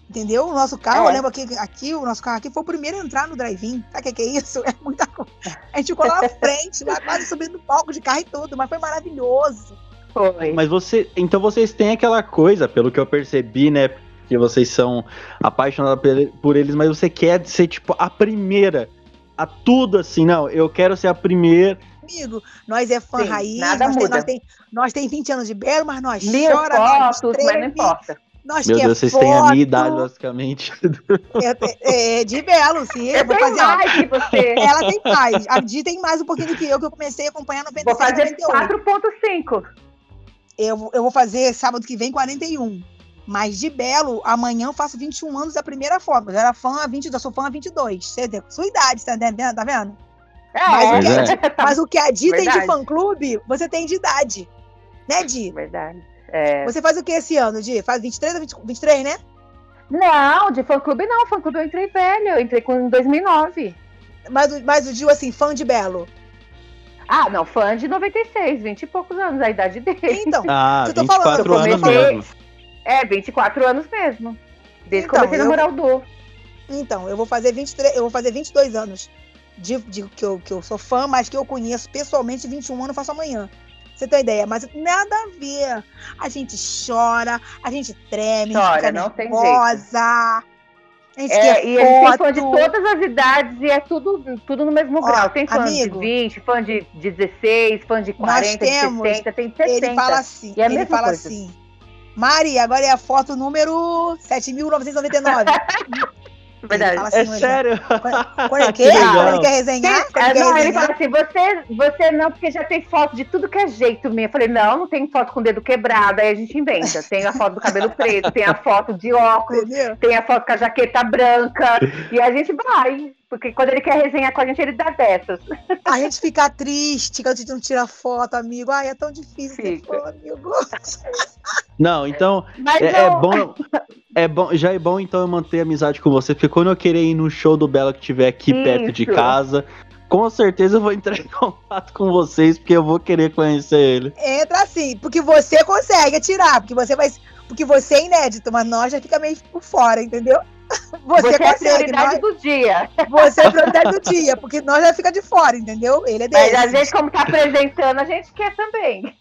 Speaker 2: Entendeu? O nosso carro, é. eu lembro aqui, aqui, o nosso carro aqui foi o primeiro a entrar no drive-in. Sabe o que, que é isso? [laughs] É muita coisa. A gente ficou lá na frente, lá quase subindo no palco de carro e tudo, mas foi maravilhoso.
Speaker 3: Foi.
Speaker 1: Mas você. Então vocês têm aquela coisa, pelo que eu percebi, né? Que vocês são apaixonados por eles, mas você quer ser, tipo, a primeira a tudo assim, não, eu quero ser a primeira.
Speaker 2: Amigo, nós é fã Sim, raiz,
Speaker 3: nada
Speaker 2: nós,
Speaker 3: muda.
Speaker 2: Tem, nós, tem, nós tem 20 anos de belo, mas nós
Speaker 3: Mil
Speaker 2: chora,
Speaker 3: fotos, nós treme, mas não importa.
Speaker 2: Nós
Speaker 1: Meu Deus, vocês
Speaker 2: foto.
Speaker 1: têm a minha idade, basicamente.
Speaker 2: É, é de belo, sim.
Speaker 3: Eu, vou fazer, mais que você.
Speaker 2: Ela tem mais. A Di tem mais um pouquinho do que eu, que eu comecei a acompanhar no 96,
Speaker 3: Vou fazer 4.5.
Speaker 2: Eu, eu vou fazer sábado que vem 41. Mas de Belo, amanhã eu faço 21 anos da primeira forma. Eu era fã a 22, sou fã a 22. Você tem sua idade, tá vendo? Tá vendo?
Speaker 3: É,
Speaker 2: mas, o que
Speaker 1: é.
Speaker 2: a, mas o que a Di tem de fã-clube, você tem de idade. Né, Di?
Speaker 3: Verdade. É.
Speaker 2: Você faz o que esse ano, Di? Faz 23 ou 20, 23, né?
Speaker 3: Não, de fã-clube não. Fã-clube eu entrei velho. Eu entrei com 2009.
Speaker 2: Mas, mas o Di, assim, fã de Belo.
Speaker 3: Ah, não, fã de 96, 20 e poucos anos, a idade dele.
Speaker 2: Então,
Speaker 1: ah,
Speaker 2: eu tô 24
Speaker 1: falando, anos mesmo.
Speaker 3: É, 24 anos mesmo. Desde então, que comecei a namorar o Du.
Speaker 2: Então, eu vou fazer 23, eu vou fazer 22 anos de, de que, eu, que eu sou fã, mas que eu conheço pessoalmente 21 anos, faço amanhã. Você tem ideia? Mas nada a ver. A gente chora, a gente treme,
Speaker 3: chora,
Speaker 2: fica
Speaker 3: não
Speaker 2: nervosa.
Speaker 3: A gente é, e a gente tem fã de todas as idades e é tudo, tudo no mesmo Ó, grau. Tem fã amigo, de 20, fã de 16, fã de 40, temos, de 60, tem 60.
Speaker 2: Ele fala assim,
Speaker 3: e é
Speaker 2: ele fala coisa. assim Mari, agora é a foto número 7.999. [laughs]
Speaker 3: Verdade.
Speaker 1: Assim, é sério?
Speaker 2: Quando, [laughs] quando, ele quer, quando ele quer resenhar?
Speaker 3: Sim, é, não, ele fala assim: você, você não, porque já tem foto de tudo que é jeito minha. Eu falei, não, não tem foto com o dedo quebrado. Aí a gente inventa. Tem a foto do cabelo preto, tem a foto de óculos, Entendeu? tem a foto com a jaqueta branca. E a gente vai. Porque quando ele quer resenhar com a gente, ele dá dessas.
Speaker 2: A gente fica triste quando a gente não tira foto, amigo. Ai, é tão difícil fica. ter foto, amigo.
Speaker 1: Não, então. É, é, bom. [laughs] É bom, já é bom então eu manter amizade com você, porque quando eu querer ir no show do Bela que tiver aqui Isso. perto de casa, com certeza eu vou entrar em [laughs] contato com vocês, porque eu vou querer conhecer ele.
Speaker 2: Entra assim, porque você consegue tirar, porque você vai. Porque você é inédito, mas nós já fica meio por fora, entendeu? [laughs]
Speaker 3: Você, você consegue, é a prioridade nós... do dia.
Speaker 2: Você é a prioridade do dia, porque nós já fica de fora, entendeu? Ele é dele.
Speaker 3: Mas a gente, como tá apresentando, a gente quer também.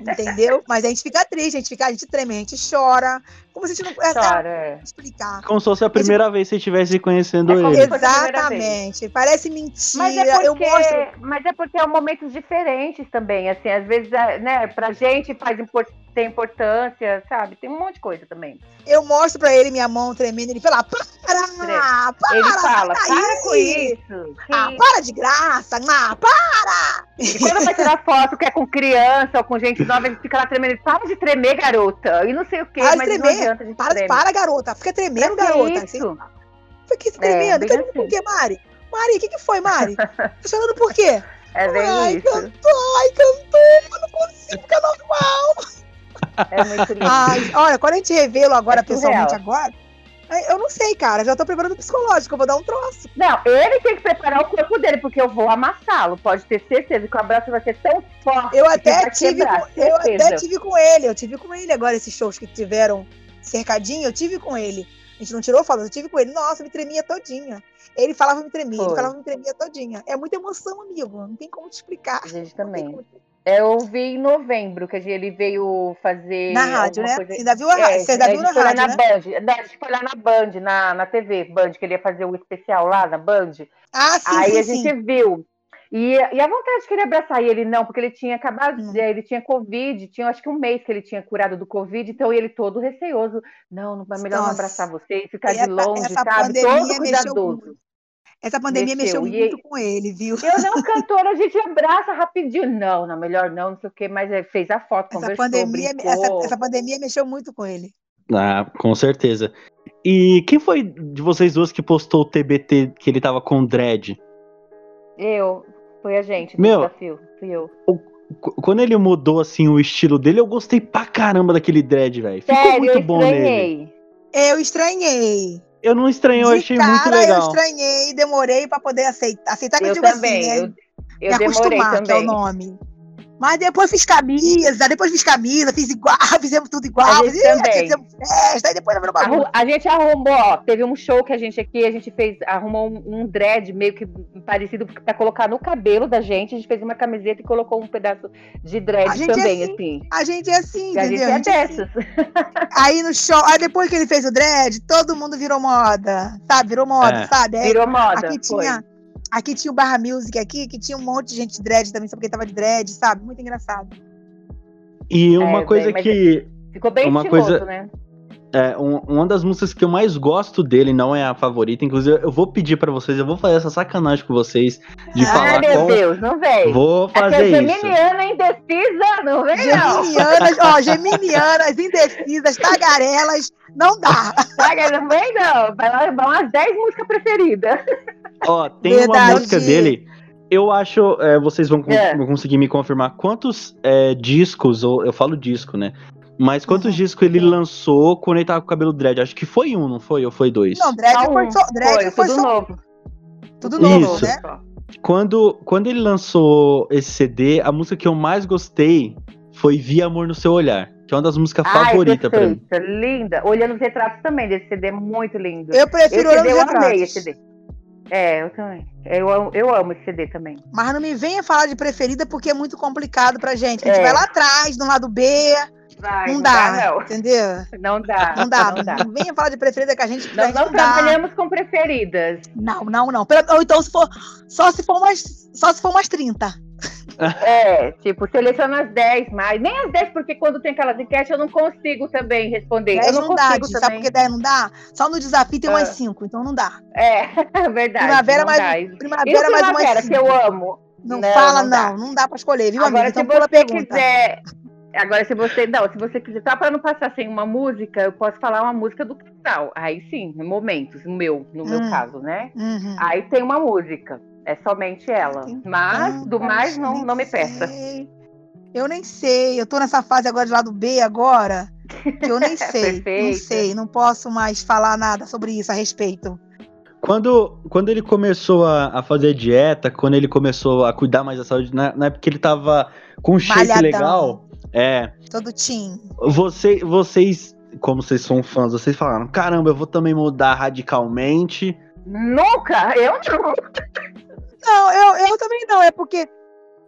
Speaker 2: Entendeu? Mas a gente fica triste, a gente fica, a gente treme, a gente chora. Como se a gente não pudesse
Speaker 3: é.
Speaker 2: explicar.
Speaker 1: Como se fosse a primeira gente... vez que você estivesse conhecendo é ele.
Speaker 2: Exatamente. Parece mentira.
Speaker 3: Mas é, porque, eu mostro... mas é porque é momentos diferentes também. Assim, às vezes, é, né, pra gente faz import... tem importância, sabe? Tem um monte de coisa também.
Speaker 2: Eu mostro pra ele minha mão tremendo, ele fala, para, para,
Speaker 3: Ele fala, para com isso.
Speaker 2: Ah, para de graça, ah, para!
Speaker 3: E quando vai tirar foto que é com criança ou com gente nova, ele fica lá tremendo. Para de tremer, garota. E não sei o quê,
Speaker 2: para mas de tremer. não adianta. De para, para, garota. Fica tremendo, garota. Assim. Fica tremendo. É, tremendo assim. por quê, Mari? Mari, o que, que foi, Mari? [laughs] tá chorando por quê?
Speaker 3: É bem
Speaker 2: ai,
Speaker 3: isso.
Speaker 2: Cantou, ai, cantou. Eu não consigo ficar normal.
Speaker 3: É muito lindo.
Speaker 2: Ai, olha, quando a gente revela agora, é pessoalmente agora, eu não sei, cara. Já tô preparando o psicológico, eu vou dar um troço.
Speaker 3: Não, ele tem que preparar o corpo dele, porque eu vou amassá-lo. Pode ter certeza que o abraço vai ser tão forte.
Speaker 2: Eu até, tive, quebrar, com, eu até tive com ele. Eu tive com ele agora, esses shows que tiveram cercadinho, eu tive com ele. A gente não tirou foto, eu tive com ele. Nossa, me tremia todinha. Ele falava me tremia, ele falava me tremia todinha. É muita emoção, amigo. Não tem como te explicar.
Speaker 3: A gente também. Eu vi em novembro, que ele veio fazer.
Speaker 2: Na rádio, né? Coisa... Você ainda viu a rádio? É, Você ainda viu na rádio?
Speaker 3: Na
Speaker 2: né?
Speaker 3: Band. Não, a gente foi lá na Band, na, na TV Band, que ele ia fazer o especial lá na Band.
Speaker 2: Ah, sim.
Speaker 3: Aí
Speaker 2: sim,
Speaker 3: a gente
Speaker 2: sim.
Speaker 3: viu. E, e a vontade de ele abraçar e ele não, porque ele tinha acabado, hum. ele tinha Covid, tinha acho que um mês que ele tinha curado do Covid, então ele todo receoso. Não, não é melhor Nossa. não abraçar você, ficar de longe, sabe? Todo cuidadoso.
Speaker 2: Essa pandemia mexeu, mexeu muito com ele, viu?
Speaker 3: Eu não, [laughs] cantora, a gente abraça rapidinho. Não, não, melhor não, não sei o quê, mas fez a foto, essa conversou, pandemia,
Speaker 2: essa, essa, pandemia mexeu muito com ele.
Speaker 1: Ah, com certeza. E quem foi de vocês duas que postou o TBT que ele tava com dread?
Speaker 3: Eu. Foi a gente,
Speaker 1: Meu,
Speaker 3: desafio. Fui eu.
Speaker 1: O, quando ele mudou, assim, o estilo dele, eu gostei pra caramba daquele dread, velho. Ficou muito bom nele.
Speaker 2: Eu estranhei.
Speaker 1: Eu não estranhei, eu achei cara, muito legal.
Speaker 2: Eu estranhei, demorei para poder aceitar. Aceitar que eu,
Speaker 3: eu
Speaker 2: digo assim,
Speaker 3: também,
Speaker 2: assim,
Speaker 3: né? Eu, eu demorei
Speaker 2: acostumar,
Speaker 3: também.
Speaker 2: que é o nome. Mas depois fiz camisa, depois fiz camisa, fiz igual, [laughs] fizemos tudo igual.
Speaker 3: A gente também.
Speaker 2: Fizemos festa, aí depois virou
Speaker 3: bagunça. A, gente arrumou, ó, teve um show que a gente aqui, a gente fez, arrumou um, um dread meio que parecido pra colocar no cabelo da gente. A gente fez uma camiseta e colocou um pedaço de dread
Speaker 2: é
Speaker 3: também,
Speaker 2: é assim,
Speaker 3: assim.
Speaker 2: A gente é assim, entendeu?
Speaker 3: A gente é
Speaker 2: a gente
Speaker 3: dessas.
Speaker 2: É assim. [laughs] Aí no show, aí depois que ele fez o dread, todo mundo virou moda, sabe? Virou moda,
Speaker 1: É.
Speaker 2: sabe? Aí
Speaker 3: Virou moda.
Speaker 2: Aqui
Speaker 3: foi.
Speaker 2: tinha, aqui tinha o Barra Music aqui, que tinha um monte de gente de dread também, só porque tava de dread, sabe? Muito engraçado.
Speaker 1: E uma
Speaker 3: É,
Speaker 1: coisa
Speaker 3: bem,
Speaker 1: que.
Speaker 3: Ficou bem
Speaker 1: Uma
Speaker 3: estiloso,
Speaker 1: coisa-
Speaker 3: né?
Speaker 1: É, um- uma das músicas que eu mais gosto dele, não é a favorita, inclusive eu vou pedir pra vocês, eu vou fazer essa sacanagem com vocês de
Speaker 2: Ai,
Speaker 1: falar
Speaker 3: Ai, meu
Speaker 1: qual.
Speaker 3: Deus, não vem.
Speaker 1: Vou
Speaker 3: Aqui
Speaker 1: fazer
Speaker 3: é
Speaker 1: isso.
Speaker 3: geminiana indecisa, não vem não.
Speaker 2: Geminianas, ó, geminianas, indecisas, tagarelas, não dá.
Speaker 3: Saga, não vem não. Vai lá, vão as 10 músicas preferidas.
Speaker 1: Ó, tem
Speaker 2: Verdade.
Speaker 1: uma música dele. Eu acho, é, vocês vão,
Speaker 3: É.
Speaker 1: conseguir me confirmar quantos é, discos, ou eu falo disco, né? Mas quantos
Speaker 2: Uhum.
Speaker 1: discos ele lançou quando ele tava com o cabelo dread? Acho que foi um, não foi? Ou foi dois?
Speaker 2: Não, dread foi
Speaker 3: um.
Speaker 2: só. Dread
Speaker 3: Foi,
Speaker 2: foi
Speaker 3: tudo
Speaker 2: só.
Speaker 3: novo.
Speaker 2: Tudo novo,
Speaker 1: Isso.
Speaker 2: né?
Speaker 1: Quando, quando ele lançou esse CD, a música que eu mais gostei foi Vi Amor no Seu Olhar, que é uma das músicas
Speaker 3: Ai,
Speaker 1: favoritas pra mim.
Speaker 3: linda. Olhando os retratos também desse CD, muito lindo.
Speaker 2: Eu prefiro
Speaker 3: esse
Speaker 2: olhando
Speaker 3: CD
Speaker 2: os
Speaker 3: eu amei
Speaker 2: retratos.
Speaker 3: esse CD. É, eu também. Eu, amo- eu amo esse CD também.
Speaker 2: Mas não me venha falar de preferida porque é muito complicado pra gente. A gente
Speaker 3: É.
Speaker 2: vai lá atrás, no lado B,
Speaker 3: Vai,
Speaker 2: não dá,
Speaker 3: não.
Speaker 2: entendeu?
Speaker 3: Não dá.
Speaker 2: Não dá,
Speaker 3: Não dá.
Speaker 2: não venha falar de preferida que a gente, a
Speaker 3: Não, não
Speaker 2: não dá.
Speaker 3: trabalhamos com preferidas.
Speaker 2: Não, não, não. Ou então se for, só se for umas, só se for umas 30. [laughs]
Speaker 3: É, tipo, seleciona as 10 mais. Nem as 10, porque quando tem aquelas enquetes eu não consigo também responder. 10 eu não,
Speaker 2: não dá, também. sabe por que 10 não dá? Só no desafio tem umas 5, ah. então não dá.
Speaker 3: É, [laughs] verdade.
Speaker 2: Primavera mais,
Speaker 3: dá.
Speaker 2: primavera mais
Speaker 3: primavera, que eu amo.
Speaker 2: Não, não fala, não, não, não dá pra escolher, viu,
Speaker 3: Agora,
Speaker 2: amiga?
Speaker 3: Então, se você quiser. Agora, se você. Não, se você quiser. Tá pra não passar sem uma música, eu posso falar uma música do casal. Aí sim, momentos, no meu, no meu hum. caso, né? Uhum. Aí tem uma música. É somente ela. Mas, do mais, não, não me peça.
Speaker 2: Eu nem sei. Eu tô nessa fase agora de lado B agora. Que eu nem [laughs] sei. não sei. Não posso mais falar nada sobre isso a respeito.
Speaker 1: Quando, quando ele começou a, a, fazer dieta, quando ele começou a cuidar mais da saúde, na, na época ele tava com um shape Malhadão. legal. É.
Speaker 2: Todo team.
Speaker 1: Você, vocês, como vocês são fãs, vocês falaram: caramba, eu vou também mudar radicalmente.
Speaker 3: Nunca! Eu não.
Speaker 2: Não, eu, eu também não. É porque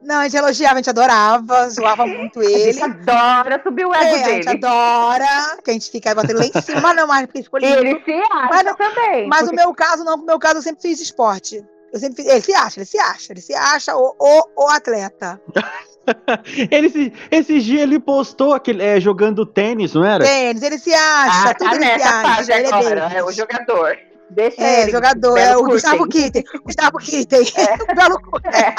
Speaker 2: não, a gente elogiava, a gente adorava, zoava muito ele. A
Speaker 3: gente adora subir o ego é, dele.
Speaker 2: A gente adora, que a gente fica batendo lá em cima, mas não mais porque escolhi.
Speaker 3: Ele se acha
Speaker 2: mas não,
Speaker 3: também.
Speaker 2: Mas porque... no meu caso, não, no meu caso eu sempre fiz esporte. Eu sempre fiz, ele se acha, ele se acha, ele se acha o, o, o atleta. [laughs] [laughs]
Speaker 1: ele se, esses dias ele postou aquele, é, jogando tênis, não era?
Speaker 2: Tênis, ele se acha, ah, tudo tá ele se acha.
Speaker 3: Ele agora, é, é o jogador. Deixa
Speaker 2: é,
Speaker 3: ele,
Speaker 2: jogador, é o Gustavo Kitten. Gustavo Kitten. [laughs] É. [laughs] Belo é.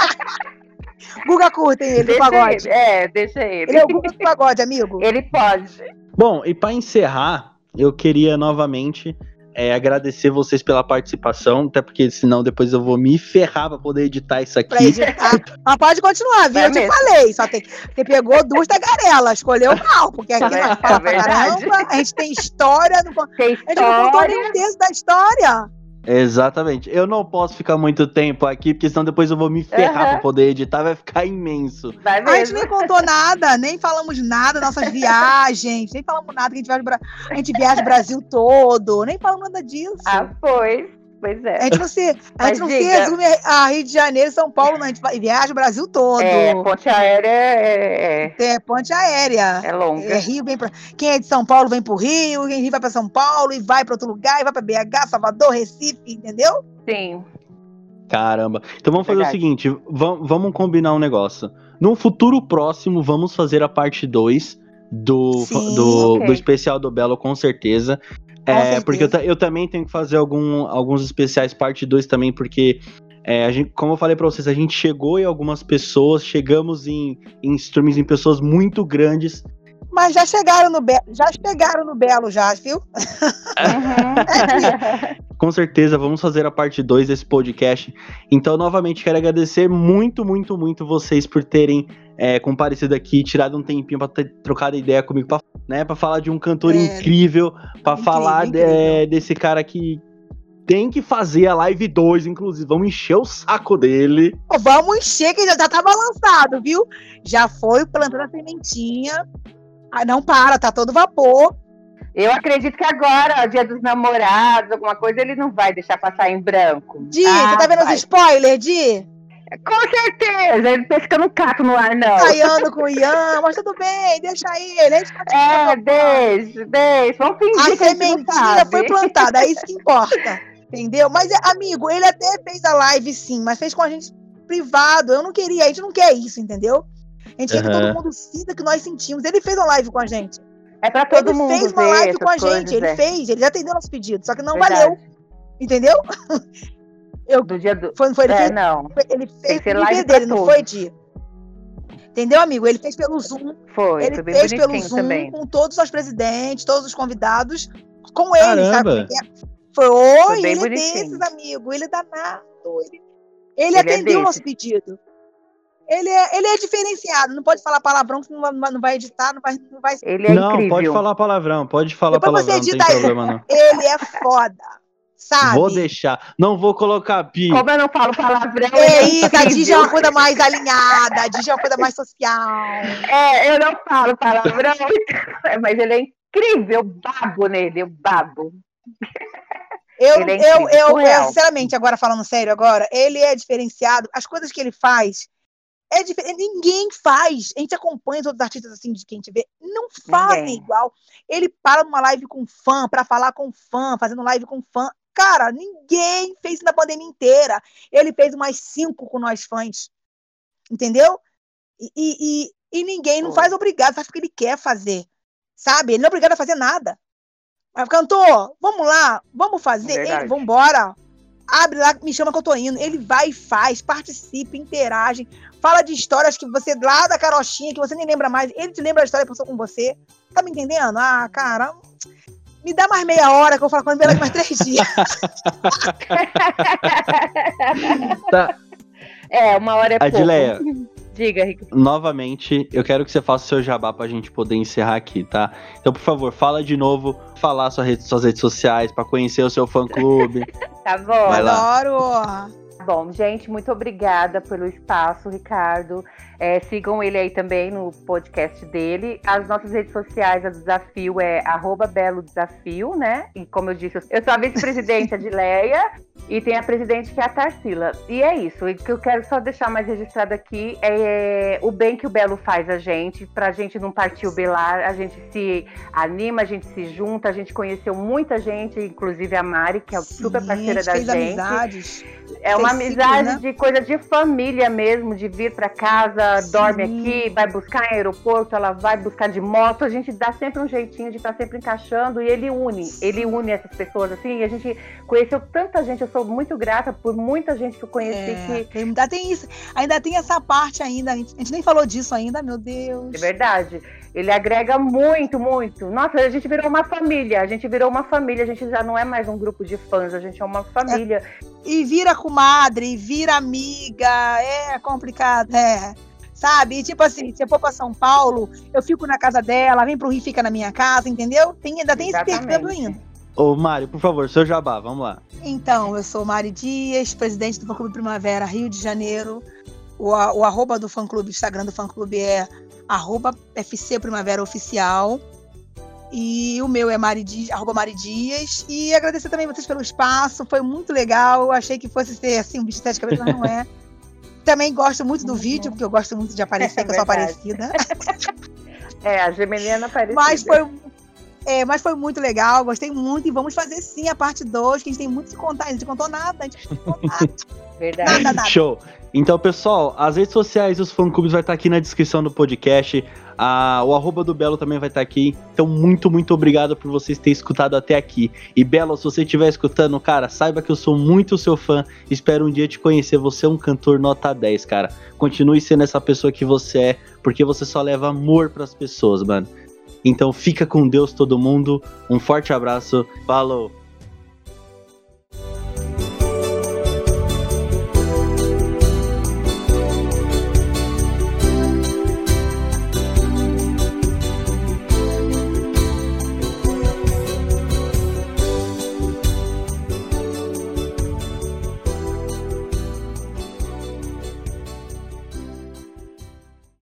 Speaker 2: Guga curtem ele deixa do pagode.
Speaker 3: Ele. É, deixa ele.
Speaker 2: Ele é o Guga do pagode, amigo.
Speaker 3: Ele pode.
Speaker 1: Bom, e para encerrar, eu queria novamente é, agradecer vocês pela participação, até porque senão depois eu vou me ferrar pra poder editar isso aqui. Editar.
Speaker 2: Mas pode continuar, viu? É eu te falei. Só tem, você pegou duas tagarelas, escolheu mal, porque aqui é, fala é caramba, a gente tem história. Não,
Speaker 3: tem história. A gente
Speaker 2: não contou nem um terço da história.
Speaker 1: Exatamente. Eu não posso ficar muito tempo aqui, porque senão depois eu vou me ferrar uhum. pra poder editar, vai ficar imenso.
Speaker 2: Vai mesmo. A gente nem contou nada, nem falamos nada das nossas [laughs] viagens, nem falamos nada que a gente viaja, a gente viaja o Brasil todo, nem falamos nada disso.
Speaker 3: Ah, pois. Pois é.
Speaker 2: A gente não se, a gente não se resume a Rio de Janeiro, São Paulo, não. A gente viaja o Brasil todo.
Speaker 3: É, ponte aérea é.
Speaker 2: É, é ponte aérea.
Speaker 3: É longa.
Speaker 2: É Rio vem pra. Quem é de São Paulo vem pro Rio, quem vai pra São Paulo e vai pra outro lugar, e vai pra BH, Salvador, Recife, entendeu?
Speaker 3: Sim.
Speaker 1: Caramba. Então vamos fazer Verdade. o seguinte: vamos combinar um negócio. No futuro próximo, vamos fazer a parte 2 do, Sim, do, okay. do especial do Belo, com certeza. É, porque eu, eu, também tenho que fazer algum, alguns especiais parte 2 também, porque é, a gente, como eu falei pra vocês, a gente chegou em algumas pessoas, chegamos em, em streams em pessoas muito grandes.
Speaker 2: Mas já chegaram no Belo, já chegaram no Belo, já, viu?
Speaker 1: Uhum. [laughs] [laughs] Com certeza, vamos fazer a parte 2 desse podcast. Então, novamente, quero agradecer muito, muito, muito vocês por terem é, comparecido aqui, tirado um tempinho para ter trocado ideia comigo, pra, né, para falar de um cantor é, incrível, para falar incrível. De, desse cara que tem que fazer a live 2, inclusive. Vamos encher o saco dele.
Speaker 2: Vamos encher, que já, já tá balançado, viu? Já foi plantando a sementinha. Ah, não para, tá todo vapor.
Speaker 3: Eu acredito que agora, dia dos namorados, alguma coisa, ele não vai deixar passar em branco.
Speaker 2: Di, ah, você tá vendo vai. os spoilers, Di?
Speaker 3: Com certeza, ele pensa que eu não cato no ar, não.
Speaker 2: Saindo com o Ian, mas tudo bem, deixa ele. A gente
Speaker 3: é, deixa, deixa. Vamos fingir
Speaker 2: a que a sementinha foi plantada, é isso que importa. Entendeu? Mas, amigo, ele até fez a live sim, mas fez com a gente privado. Eu não queria, a gente não quer isso, entendeu? A gente uhum. quer que todo mundo sinta que nós sentimos. Ele fez uma live com a gente.
Speaker 3: É pra todo
Speaker 2: ele
Speaker 3: mundo.
Speaker 2: Ele fez uma live com a gente, ele é. fez, ele já atendeu nosso pedido, só que não Verdade. valeu. Entendeu?
Speaker 3: Eu, do dia do...
Speaker 2: Foi, foi, ele
Speaker 3: é,
Speaker 2: fez,
Speaker 3: não.
Speaker 2: Ele fez pelo IP dele, não foi de. Entendeu, amigo? Ele fez pelo Zoom.
Speaker 3: Foi,
Speaker 2: ele
Speaker 3: foi bem
Speaker 2: fez pelo Zoom
Speaker 3: também.
Speaker 2: com todos os presidentes, todos os convidados, com ele,
Speaker 1: Caramba.
Speaker 2: sabe? É? Foi, foi ele é desses, amigo. Ele é danado. Ele, ele, ele é atendeu o é nosso pedido. Ele é, ele é diferenciado, não pode falar palavrão, que não, não vai editar, não vai. Não, vai...
Speaker 3: Ele é
Speaker 1: não
Speaker 3: incrível.
Speaker 1: pode falar palavrão, pode falar Depois palavrão, não tem problema não. [laughs]
Speaker 2: Ele é foda. Sabe?
Speaker 1: Vou deixar. Não vou colocar pi.
Speaker 3: Como eu não falo palavrão.
Speaker 2: É isso, a Digi é uma coisa mais alinhada, a Digi é uma coisa mais social.
Speaker 3: É, eu não falo palavrão, [laughs] mas ele é incrível, eu babo nele, eu babo.
Speaker 2: Eu, é eu, eu, eu, sinceramente, agora falando sério agora, ele é diferenciado. As coisas que ele faz é diferente. Ninguém faz. A gente acompanha os outros artistas assim de quem a gente vê, não fazem Ninguém. igual. Ele para numa live com fã para falar com fã, fazendo live com fã. Cara, ninguém fez na pandemia inteira. Ele fez umas cinco com nós fãs. Entendeu? E, e, e ninguém não faz obrigado, faz porque ele quer fazer. Sabe? Ele não é obrigado a fazer nada. Mas, cantor, vamos lá, vamos fazer, ele, vamos embora. Abre lá, me chama que eu tô indo. Ele vai e faz, participa, interage, fala de histórias que você, lá da carochinha, que você nem lembra mais, ele te lembra a história que passou com você. Tá me entendendo? Ah, cara, me dá mais meia hora que eu falo com ele mais três [laughs] dias.
Speaker 3: tá. É, uma hora é
Speaker 1: Adileia,
Speaker 3: pouco. Diga, Rico.
Speaker 1: Novamente, eu quero que você faça o seu jabá pra gente poder encerrar aqui, tá? Então, por favor, fala de novo, falar sua rede, suas redes sociais para conhecer o seu fã clube. [laughs]
Speaker 3: tá bom.
Speaker 1: Vai lá.
Speaker 2: Adoro!
Speaker 3: Bom, gente, muito obrigada pelo espaço, Ricardo. É, sigam ele aí também no podcast dele. As nossas redes sociais, a desafio é arroba Belo Desafio, né? E como eu disse, eu sou a vice-presidente [laughs] de Leia e tem a presidente que é a Tarsila. E é isso. O que eu quero só deixar mais registrado aqui é o bem que o Belo faz a gente, pra gente não partir o belar, a gente se anima, a gente se junta, a gente conheceu muita gente, inclusive a Mari, que é Sim, super parceira da gente.
Speaker 2: Amizades.
Speaker 3: É uma amizade né? de coisa de família mesmo, de vir para casa, Sim. dorme aqui, vai buscar em aeroporto, ela vai buscar de moto, a gente dá sempre um jeitinho de estar tá sempre encaixando e ele une, Sim. ele une essas pessoas assim, e a gente conheceu tanta gente, eu sou muito grata por muita gente que eu conheci é,
Speaker 2: que ainda tem isso, ainda tem essa parte ainda, a gente, a gente nem falou disso ainda, meu Deus.
Speaker 3: É verdade. Ele agrega muito, muito. Nossa, a gente virou uma família. A gente virou uma família. A gente já não é mais um grupo de fãs, a gente é uma família. É.
Speaker 2: E vira comadre, vira amiga. É complicado, é. Sabe? E, tipo assim, se eu for pra São Paulo, eu fico na casa dela, vem pro Rio fica na minha casa, entendeu? Tem, ainda tem Exatamente. esse intercâmbio ainda.
Speaker 1: Ô, Mário, por favor, seu jabá, vamos lá.
Speaker 2: Então, eu sou Mari Dias, presidente do Clube Primavera Rio de Janeiro. O, o arroba do fã clube, Instagram do fã clube é arroba FC Primavera Oficial. E o meu é Mari Dias, arroba Mari Dias. E agradecer também vocês pelo espaço, foi muito legal. Eu achei que fosse ser assim, um bicho de sete cabeças, mas não é. [laughs] também gosto muito do vídeo, porque eu gosto muito de aparecer, é que eu sou [laughs] aparecida. [laughs]
Speaker 3: É, a Geminiana aparecida.
Speaker 2: Mas foi, é, mas foi muito legal, gostei muito. E vamos fazer sim a parte 2, que a gente tem muito que contar. A gente não contou nada, a gente não contou nada.
Speaker 3: Verdade. Nada,
Speaker 1: nada. Show. Então, pessoal, as redes sociais dos fã-clubes vai estar aqui na descrição do podcast. Ah, o arroba do Belo também vai estar aqui. Então, muito, muito obrigado por vocês terem escutado até aqui. E Belo, se você estiver escutando, cara, saiba que eu sou muito seu fã. Espero um dia te conhecer. Você é um cantor nota 10, cara. Continue sendo essa pessoa que você é, porque você só leva amor para as pessoas, mano. Então, fica com Deus todo mundo. Um forte abraço. Falou!